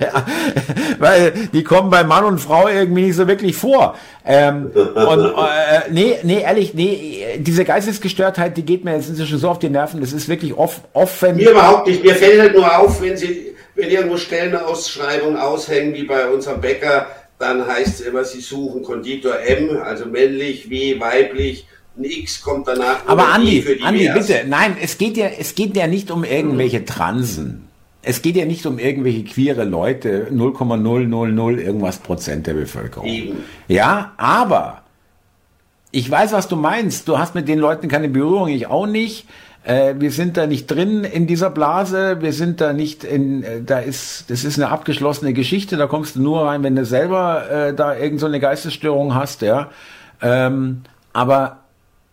ja. weil die kommen bei Mann und Frau irgendwie nicht so wirklich vor. Ähm, und äh, nee, nee, ehrlich, nee, diese Geistesgestörtheit, die geht mir jetzt inzwischen so auf die Nerven, das ist wirklich off, offen. Mir überhaupt nicht. Mir fällt halt nur auf, wenn sie, wenn irgendwo Stellenausschreibungen aushängen, wie bei unserem Bäcker, dann heißt es immer, sie suchen Konditor M, also männlich, W, weiblich, ein X kommt danach. Aber Andi, Andi, bitte, nein, es geht ja, es geht ja nicht um irgendwelche Transen. Es geht ja nicht um irgendwelche queere Leute, 0,000 irgendwas Prozent der Bevölkerung. Eben. Ja, aber ich weiß, was du meinst. Du hast mit den Leuten keine Berührung, ich auch nicht. Äh, wir sind da nicht drin in dieser Blase. Wir sind da nicht in, äh, da ist, das ist eine abgeschlossene Geschichte. Da kommst du nur rein, wenn du selber äh, da irgend so eine Geistesstörung hast, ja. Ähm, aber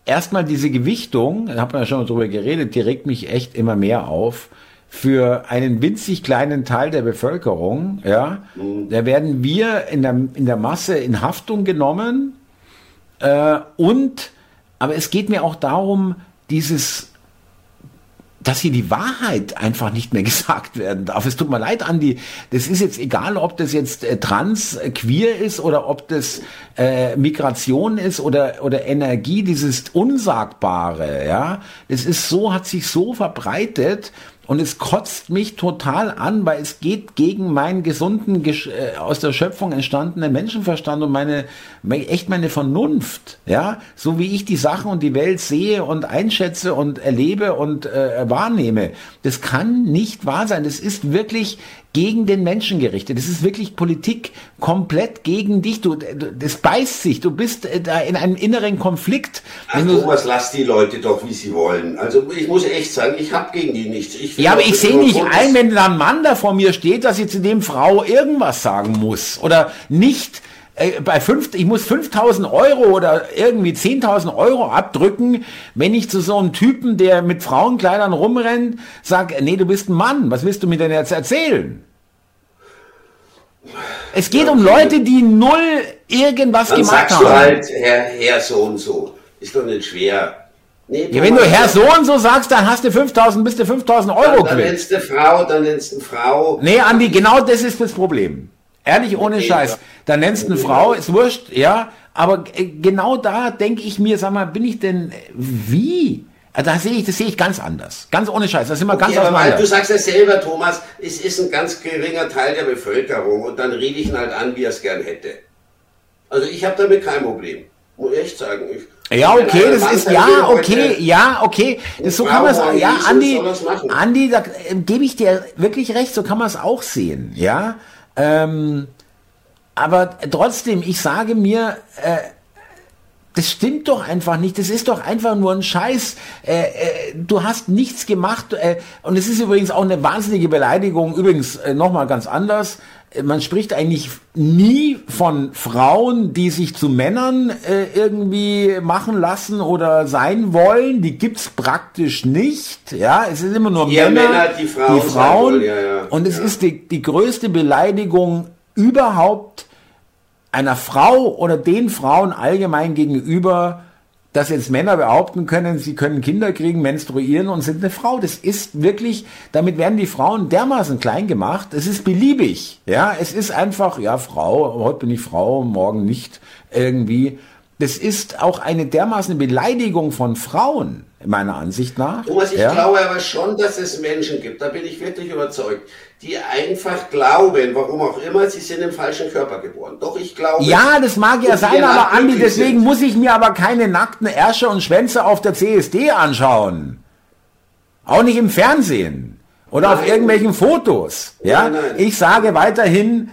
erstmal diese Gewichtung, da hat man ja schon mal drüber geredet, die regt mich echt immer mehr auf. Für einen winzig kleinen Teil der Bevölkerung, ja, mhm. da werden wir in der, in der Masse in Haftung genommen äh, und, aber es geht mir auch darum, dieses dass hier die Wahrheit einfach nicht mehr gesagt werden darf. Es tut mir leid, Andi. Das ist jetzt egal, ob das jetzt äh, trans, äh, queer ist oder ob das äh, Migration ist oder oder Energie, dieses Unsagbare. Ja, das ist so, hat sich so verbreitet und es kotzt mich total an, weil es geht gegen meinen gesunden, äh, aus der Schöpfung entstandenen Menschenverstand und meine, echt meine Vernunft. Ja, so wie ich die Sachen und die Welt sehe und einschätze und erlebe und äh, wahrnehme. Das kann nicht wahr sein. Das ist wirklich gegen den Menschen gerichtet. Das ist wirklich Politik komplett gegen dich. Du, das beißt sich. Du bist äh, da in einem inneren Konflikt. Ach, Thomas, lass die Leute doch, wie sie wollen. Also ich muss echt sagen, ich habe gegen die nichts. ja, aber ich sehe nicht ein, wenn da ein Mann da vor mir steht, dass ich zu dem Frau irgendwas sagen muss oder nicht bei fünf, ich muss 5000 Euro oder irgendwie 10.000 Euro abdrücken, wenn ich zu so einem Typen, der mit Frauenkleidern rumrennt, sag, nee, du bist ein Mann, was willst du mir denn jetzt erzählen? Es geht ja, um Leute, die null irgendwas Dann gemacht sagst haben. du halt, Herr, Herr so und so. Ist doch nicht schwer. Nee, ja, wenn du Herr so und so sagst, dann hast du 5000, bist du 5000 Euro dann, dann nennst du Frau, dann nennst du Frau. Nee, Andi, genau das ist das Problem. Ehrlich, ohne okay, Scheiß. Da nennst du eine Frau, ist wurscht, ja. Aber äh, genau da denke ich mir, sag mal, bin ich denn, wie? Also da sehe ich, das sehe ich ganz anders. Ganz ohne Scheiß. Das sind wir okay, ganz auseinander. Du sagst ja selber, Thomas, es ist ein ganz geringer Teil der Bevölkerung und dann rede ich ihn halt an, wie er es gern hätte. Also ich habe damit kein Problem. Muss ich echt sagen. Ich, ja, okay, das ist, ja, okay, ja, okay. Das, so kann man es, ja, Andi, Andi, da äh, gebe ich dir wirklich recht, so kann man es auch sehen, ja. Ähm, aber trotzdem, ich sage mir, äh, das stimmt doch einfach nicht. Das ist doch einfach nur ein Scheiß. Äh, äh, du hast nichts gemacht. Äh, und es ist übrigens auch eine wahnsinnige Beleidigung. Übrigens äh, nochmal ganz anders. Man spricht eigentlich nie von Frauen, die sich zu Männern äh, irgendwie machen lassen oder sein wollen. Die gibt's praktisch nicht. Ja, es ist immer nur Männer, Männer, die Frauen. Die Frauen. Ja, ja. Und es ja. ist die, die größte Beleidigung überhaupt einer Frau oder den Frauen allgemein gegenüber, dass jetzt Männer behaupten können, sie können Kinder kriegen, menstruieren und sind eine Frau. Das ist wirklich, damit werden die Frauen dermaßen klein gemacht. Es ist beliebig. Ja, es ist einfach, ja, Frau, heute bin ich Frau, morgen nicht irgendwie. Das ist auch eine dermaßen Beleidigung von Frauen, meiner Ansicht nach. Thomas, ich ja? glaube aber schon, dass es Menschen gibt, da bin ich wirklich überzeugt, die einfach glauben, warum auch immer, sie sind im falschen Körper geboren. Doch ich glaube. Ja, das mag ja sein, aber Andi, deswegen sind. muss ich mir aber keine nackten Ärsche und Schwänze auf der CSD anschauen. Auch nicht im Fernsehen. Oder nein. auf irgendwelchen Fotos. Ja, nein, nein. ich sage weiterhin,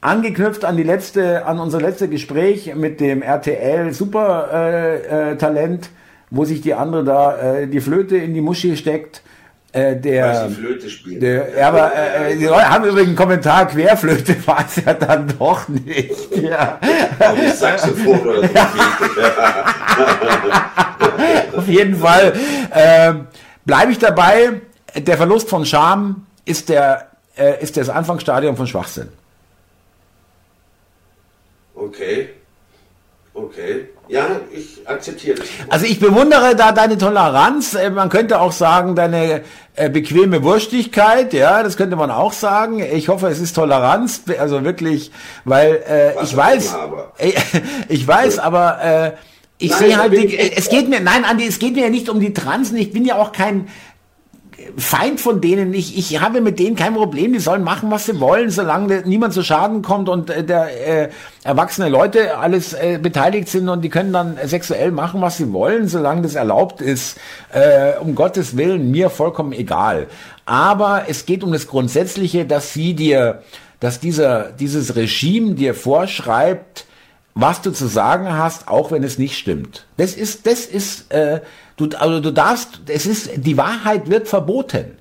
angeknüpft an die letzte, an unser letztes Gespräch mit dem RTL Super äh, äh, Talent, wo sich die andere da äh, die Flöte in die Muschi steckt. Äh, der, die Flöte spielt. Der, ja, aber äh, die Leute haben übrigens einen Kommentar, Querflöte war es ja dann doch nicht. Ja. Saxophon oder so. Auf jeden Fall äh, bleibe ich dabei. Der Verlust von Scham ist der äh, ist das Anfangsstadium von Schwachsinn. Okay. Okay. Ja, ich akzeptiere das. Also ich bewundere da deine Toleranz. Äh, man könnte auch sagen, deine äh, bequeme Wurstigkeit. Ja, das könnte man auch sagen. Ich hoffe, es ist Toleranz. Also wirklich, weil äh, ich weiß, äh, ich weiß, ja. aber äh, ich sehe halt, die, es geht mir, nein, Andi, es geht mir ja nicht um die Transen. Ich bin ja auch kein Feind von denen. Ich, ich habe mit denen kein Problem. Die sollen machen, was sie wollen, solange niemand zu Schaden kommt und äh, der äh, erwachsene Leute alles äh, beteiligt sind und die können dann sexuell machen, was sie wollen, solange das erlaubt ist. Äh, um Gottes Willen, mir vollkommen egal. Aber es geht um das Grundsätzliche, dass sie dir, dass dieser, dieses Regime dir vorschreibt, was du zu sagen hast, auch wenn es nicht stimmt. Das ist, das ist, äh, du, also du darfst, es ist, die Wahrheit wird verboten.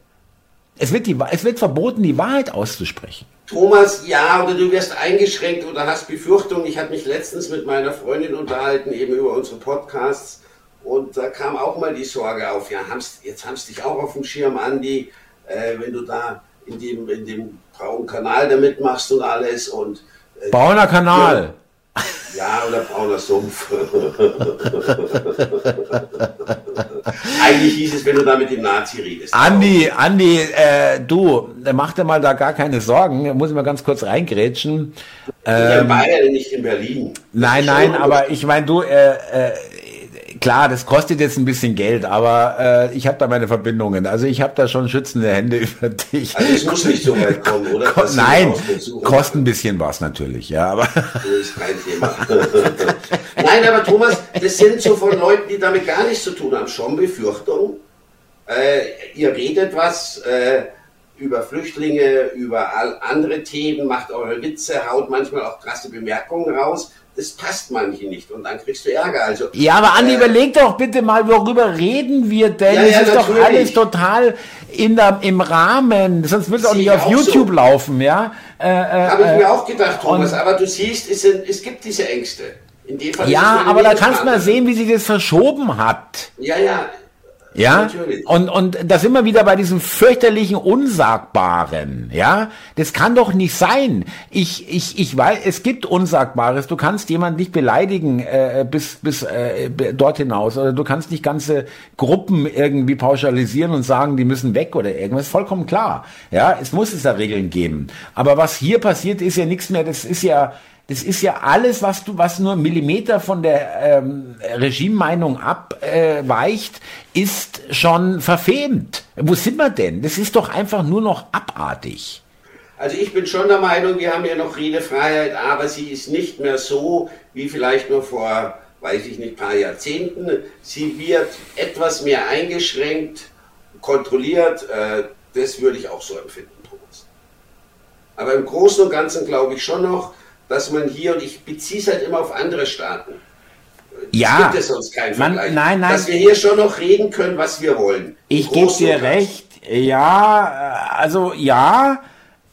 Es wird, die, es wird verboten, die Wahrheit auszusprechen. Thomas, ja, oder du wirst eingeschränkt oder hast Befürchtungen. Ich habe mich letztens mit meiner Freundin unterhalten, eben über unsere Podcasts. Und da kam auch mal die Sorge auf, ja, jetzt haben sie dich auch auf dem Schirm, Andi. äh, wenn du da in dem, in dem braunen Kanal da mitmachst und alles und äh, Brauner Kanal. Ja, oder brauner Sumpf. Eigentlich hieß es, wenn du da mit dem Nazi redest. Andi, Andi, äh, du, mach dir mal da gar keine Sorgen. Muss ich mal ganz kurz reingrätschen. Ähm, in Bayern, nicht in Berlin. Nein, nein, aber ich meine, du, äh, äh, klar, das kostet jetzt ein bisschen Geld, aber äh, ich habe da meine Verbindungen. Also ich habe da schon schützende Hände über dich. Also es muss nicht so weit kommen, oder? Ko nein, kostet ein bisschen was natürlich, ja, aber. Das ist kein Thema. nein, aber Thomas, das sind so von Leuten, die damit gar nichts zu tun haben, schon Befürchtungen. Äh, ihr redet was äh, über Flüchtlinge, über all andere Themen, macht eure Witze, haut manchmal auch krasse Bemerkungen raus das passt manchen nicht und dann kriegst du Ärger. Also, ja, aber Andi, äh, überleg doch bitte mal, worüber reden wir denn? Ja, ja, das ist natürlich. doch alles total in der, im Rahmen, sonst würde es auch nicht auf YouTube so. laufen, ja? Äh, äh, Habe ich mir äh, auch gedacht, Thomas, aber du siehst, es, sind, es gibt diese Ängste. ja, aber da kannst du mal sehen, wie sich das verschoben hat. Ja, ja, ja, Natürlich. und, und da sind wir wieder bei diesem fürchterlichen Unsagbaren. Ja, das kann doch nicht sein. Ich, ich, ich weiß, es gibt Unsagbares. Du kannst jemanden nicht beleidigen äh, bis, bis äh, dort hinaus. Oder du kannst nicht ganze Gruppen irgendwie pauschalisieren und sagen, die müssen weg oder irgendwas. Vollkommen klar. Ja, es muss es da Regeln geben. Aber was hier passiert, ist ja nichts mehr. Das ist ja das ist ja alles, was du, was nur Millimeter von der ähm, Regimemeinung abweicht, äh, ist schon verfemt. Wo sind wir denn? Das ist doch einfach nur noch abartig. Also ich bin schon der Meinung, wir haben ja noch Redefreiheit, aber sie ist nicht mehr so wie vielleicht nur vor, weiß ich nicht, paar Jahrzehnten. Sie wird etwas mehr eingeschränkt, kontrolliert. Äh, das würde ich auch so empfinden, Thomas. Aber im Großen und Ganzen glaube ich schon noch, dass man hier, und ich beziehe es halt immer auf andere Staaten, ja, gibt es sonst keinen man, Vergleich, nein, nein, dass wir hier schon noch reden können, was wir wollen. Ich gebe dir recht, ja, also ja,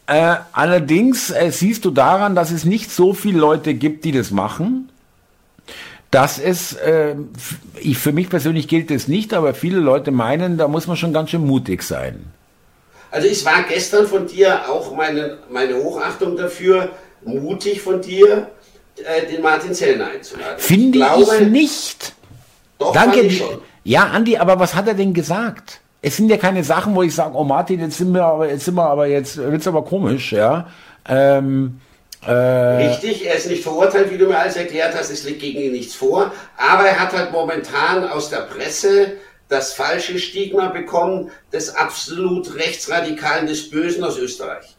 äh, allerdings äh, siehst du daran, dass es nicht so viele Leute gibt, die das machen. dass es, äh, ich, für mich persönlich gilt es nicht, aber viele Leute meinen, da muss man schon ganz schön mutig sein. Also es war gestern von dir auch meine, meine Hochachtung dafür, mutig von dir, äh, den Martin Zellner einzuladen. Finde ich, glaube, ich nicht. Doch, Danke. Ich schon. Ja, Andi, aber was hat er denn gesagt? Es sind ja keine Sachen, wo ich sage, oh Martin, jetzt sind wir aber, jetzt sind wir aber, jetzt wird's aber komisch, ja. Ähm, äh, Richtig, er ist nicht verurteilt, wie du mir alles erklärt hast, es liegt gegen ihn nichts vor, aber er hat halt momentan aus der Presse das falsche Stigma bekommen des absolut rechtsradikalen, des Bösen aus Österreich.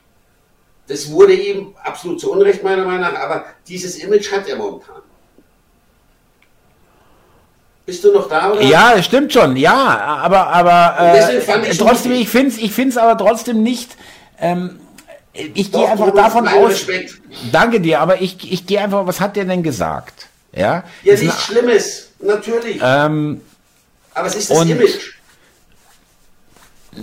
Das wurde ihm absolut zu Unrecht meiner Meinung nach, aber dieses Image hat er momentan. Bist du noch da? Oder? Ja, stimmt schon. Ja, aber aber äh, ich trotzdem, ich finde es, ich finde aber trotzdem nicht. Ähm, ich gehe einfach davon aus. Respekt. Danke dir, aber ich, ich gehe einfach. Was hat der denn gesagt? Ja. Ja, nichts Schlimmes, natürlich. Ähm, aber es ist das Image.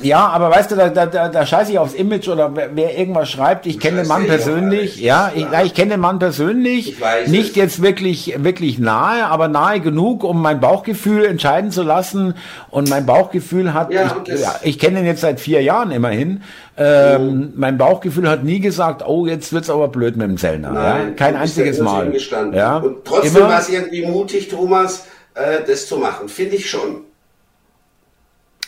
Ja, aber weißt du, da, da, da scheiße ich aufs Image oder wer, wer irgendwas schreibt, ich kenne den Mann persönlich, ja, ich, ja, ich kenne den Mann persönlich, nicht es. jetzt wirklich, wirklich nahe, aber nahe genug, um mein Bauchgefühl entscheiden zu lassen. Und mein Bauchgefühl hat, ja, ich, ja, ich kenne ihn jetzt seit vier Jahren immerhin, ähm, mhm. mein Bauchgefühl hat nie gesagt, oh, jetzt wird's aber blöd mit dem Zellner, Nein, ja, kein einziges Mal. Ja, und trotzdem war es irgendwie mutig, Thomas, äh, das zu machen, finde ich schon.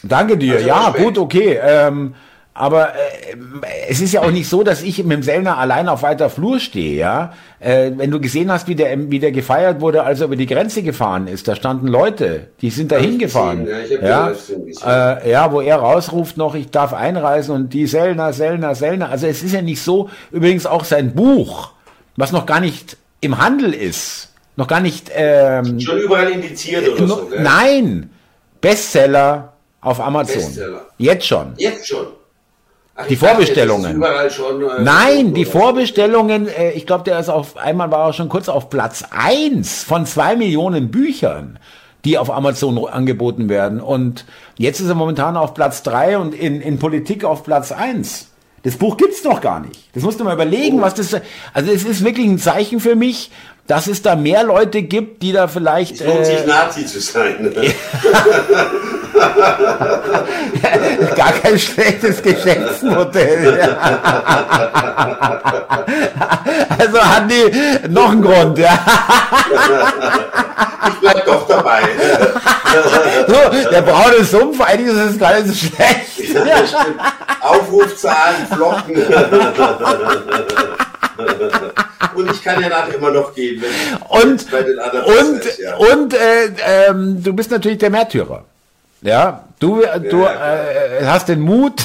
Danke dir. Also ja, gut, okay. Ähm, aber äh, es ist ja auch nicht so, dass ich mit dem Sellner allein auf weiter Flur stehe, ja. Äh, wenn du gesehen hast, wie der, wie der gefeiert wurde, als er über die Grenze gefahren ist, da standen Leute, die sind da hingefahren. Ja, ja, äh, ja, wo er rausruft noch, ich darf einreisen und die Sellner, Sellner, Sellner. Also es ist ja nicht so, übrigens auch sein Buch, was noch gar nicht im Handel ist, noch gar nicht... Ähm, Schon überall indiziert oder so, gell? Nein, Bestseller, auf Amazon. Bestseller. Jetzt schon. Jetzt schon. Ach, die Vorbestellungen. Schon, äh, Nein, die Vorbestellungen, äh, ich glaube, der ist auf einmal war er schon kurz auf Platz eins von zwei Millionen Büchern, die auf Amazon angeboten werden. Und jetzt ist er momentan auf Platz drei und in, in Politik auf Platz eins. Das Buch gibt's doch gar nicht. Das musst du mal überlegen, oh. was das. Also es ist wirklich ein Zeichen für mich, dass es da mehr Leute gibt, die da vielleicht. Es lohnt äh, sich Nazi zu sein. Gar kein schlechtes Geschäftsmodell. also Andi, noch ein Grund, ja. Ich bleib doch dabei. so, der braune Sumpf, eigentlich ist es gar nicht so schlecht. Aufrufzahlen, Flocken. und ich kann ja nachher immer noch gehen, und, bei den anderen und, ist, ja. und äh, ähm, du bist natürlich der Märtyrer. Ja, du, du äh, hast den Mut.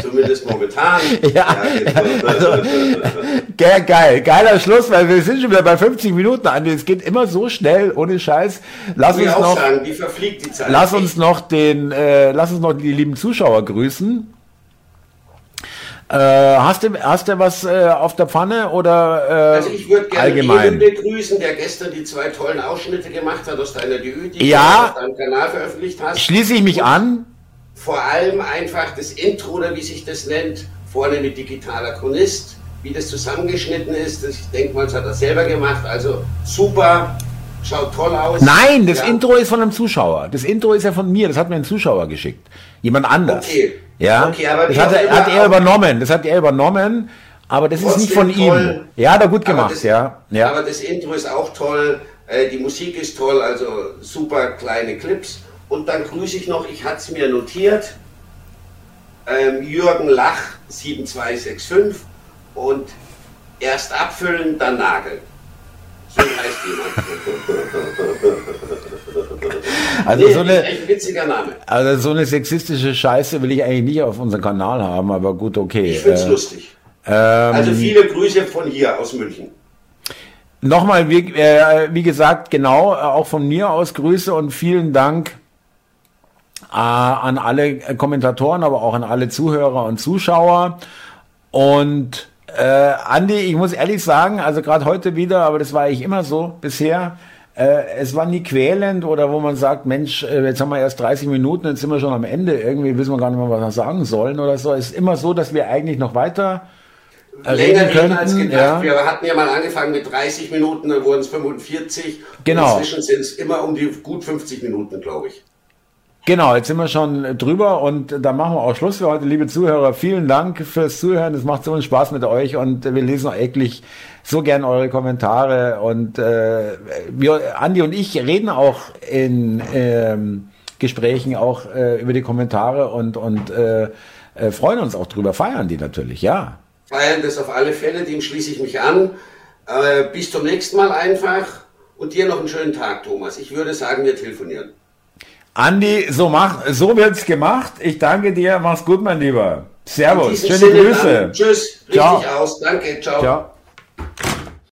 Zumindest momentan. Ja, ja also, geil, geil, geiler Schluss, weil wir sind schon wieder bei 50 Minuten an. Es geht immer so schnell, ohne Scheiß. Lass uns noch, sagen, wie verfliegt die Zeit. Lass uns noch den, äh, lass uns noch die lieben Zuschauer grüßen. Äh, hast, du, hast du was äh, auf der Pfanne oder äh, Also ich würde gerne allgemein? begrüßen, der gestern die zwei tollen Ausschnitte gemacht hat aus deiner Debüt, die ja, du auf deinem Kanal veröffentlicht hast. Schließe ich mich an. Vor allem einfach das Intro oder wie sich das nennt, vorne mit digitaler Chronist, wie das zusammengeschnitten ist. Das, ich denke mal, das hat er selber gemacht. Also super, schaut toll aus. Nein, das ja. Intro ist von einem Zuschauer. Das Intro ist ja von mir, das hat mir ein Zuschauer geschickt. Jemand anders. Okay. Ja, okay, aber das hat, er, hat er übernommen. Das hat er übernommen. Aber das ist nicht von toll. ihm. Ja, er gut gemacht, das, ja. ja. Aber das Intro ist auch toll. Äh, die Musik ist toll, also super kleine Clips. Und dann grüße ich noch, ich hatte es mir notiert, ähm, Jürgen Lach 7265 und erst abfüllen, dann nageln. So heißt jemand. Also nee, so eine, ein witziger Name. Also so eine sexistische Scheiße will ich eigentlich nicht auf unserem Kanal haben, aber gut, okay. Ich finde es äh, lustig. Ähm, also viele Grüße von hier aus München. Nochmal, wie, äh, wie gesagt, genau, auch von mir aus Grüße und vielen Dank äh, an alle Kommentatoren, aber auch an alle Zuhörer und Zuschauer. Und äh, Andi, ich muss ehrlich sagen, also gerade heute wieder, aber das war ich immer so bisher. Äh, es war nie quälend oder wo man sagt, Mensch, äh, jetzt haben wir erst 30 Minuten, jetzt sind wir schon am Ende, irgendwie wissen wir gar nicht mehr, was wir sagen sollen oder so. Es ist immer so, dass wir eigentlich noch weiter länger reden als gedacht. Ja. Wir hatten ja mal angefangen mit 30 Minuten, dann wurden es 45. Genau. inzwischen sind es immer um die gut 50 Minuten, glaube ich. Genau, jetzt sind wir schon drüber und dann machen wir auch Schluss für heute, liebe Zuhörer. Vielen Dank fürs Zuhören. Es macht so einen Spaß mit euch und wir lesen auch eklig so gern eure Kommentare und äh, wir, Andi und ich reden auch in ähm, Gesprächen auch äh, über die Kommentare und und äh, äh, freuen uns auch drüber, feiern die natürlich, ja. Feiern das auf alle Fälle, dem schließe ich mich an. Äh, bis zum nächsten Mal einfach und dir noch einen schönen Tag, Thomas. Ich würde sagen, wir telefonieren. Andi, so mach, so wird's gemacht. Ich danke dir. Mach's gut, mein Lieber. Servus. Schöne Grüße. Tschüss. Richtig ciao. aus. Danke. Ciao. ciao.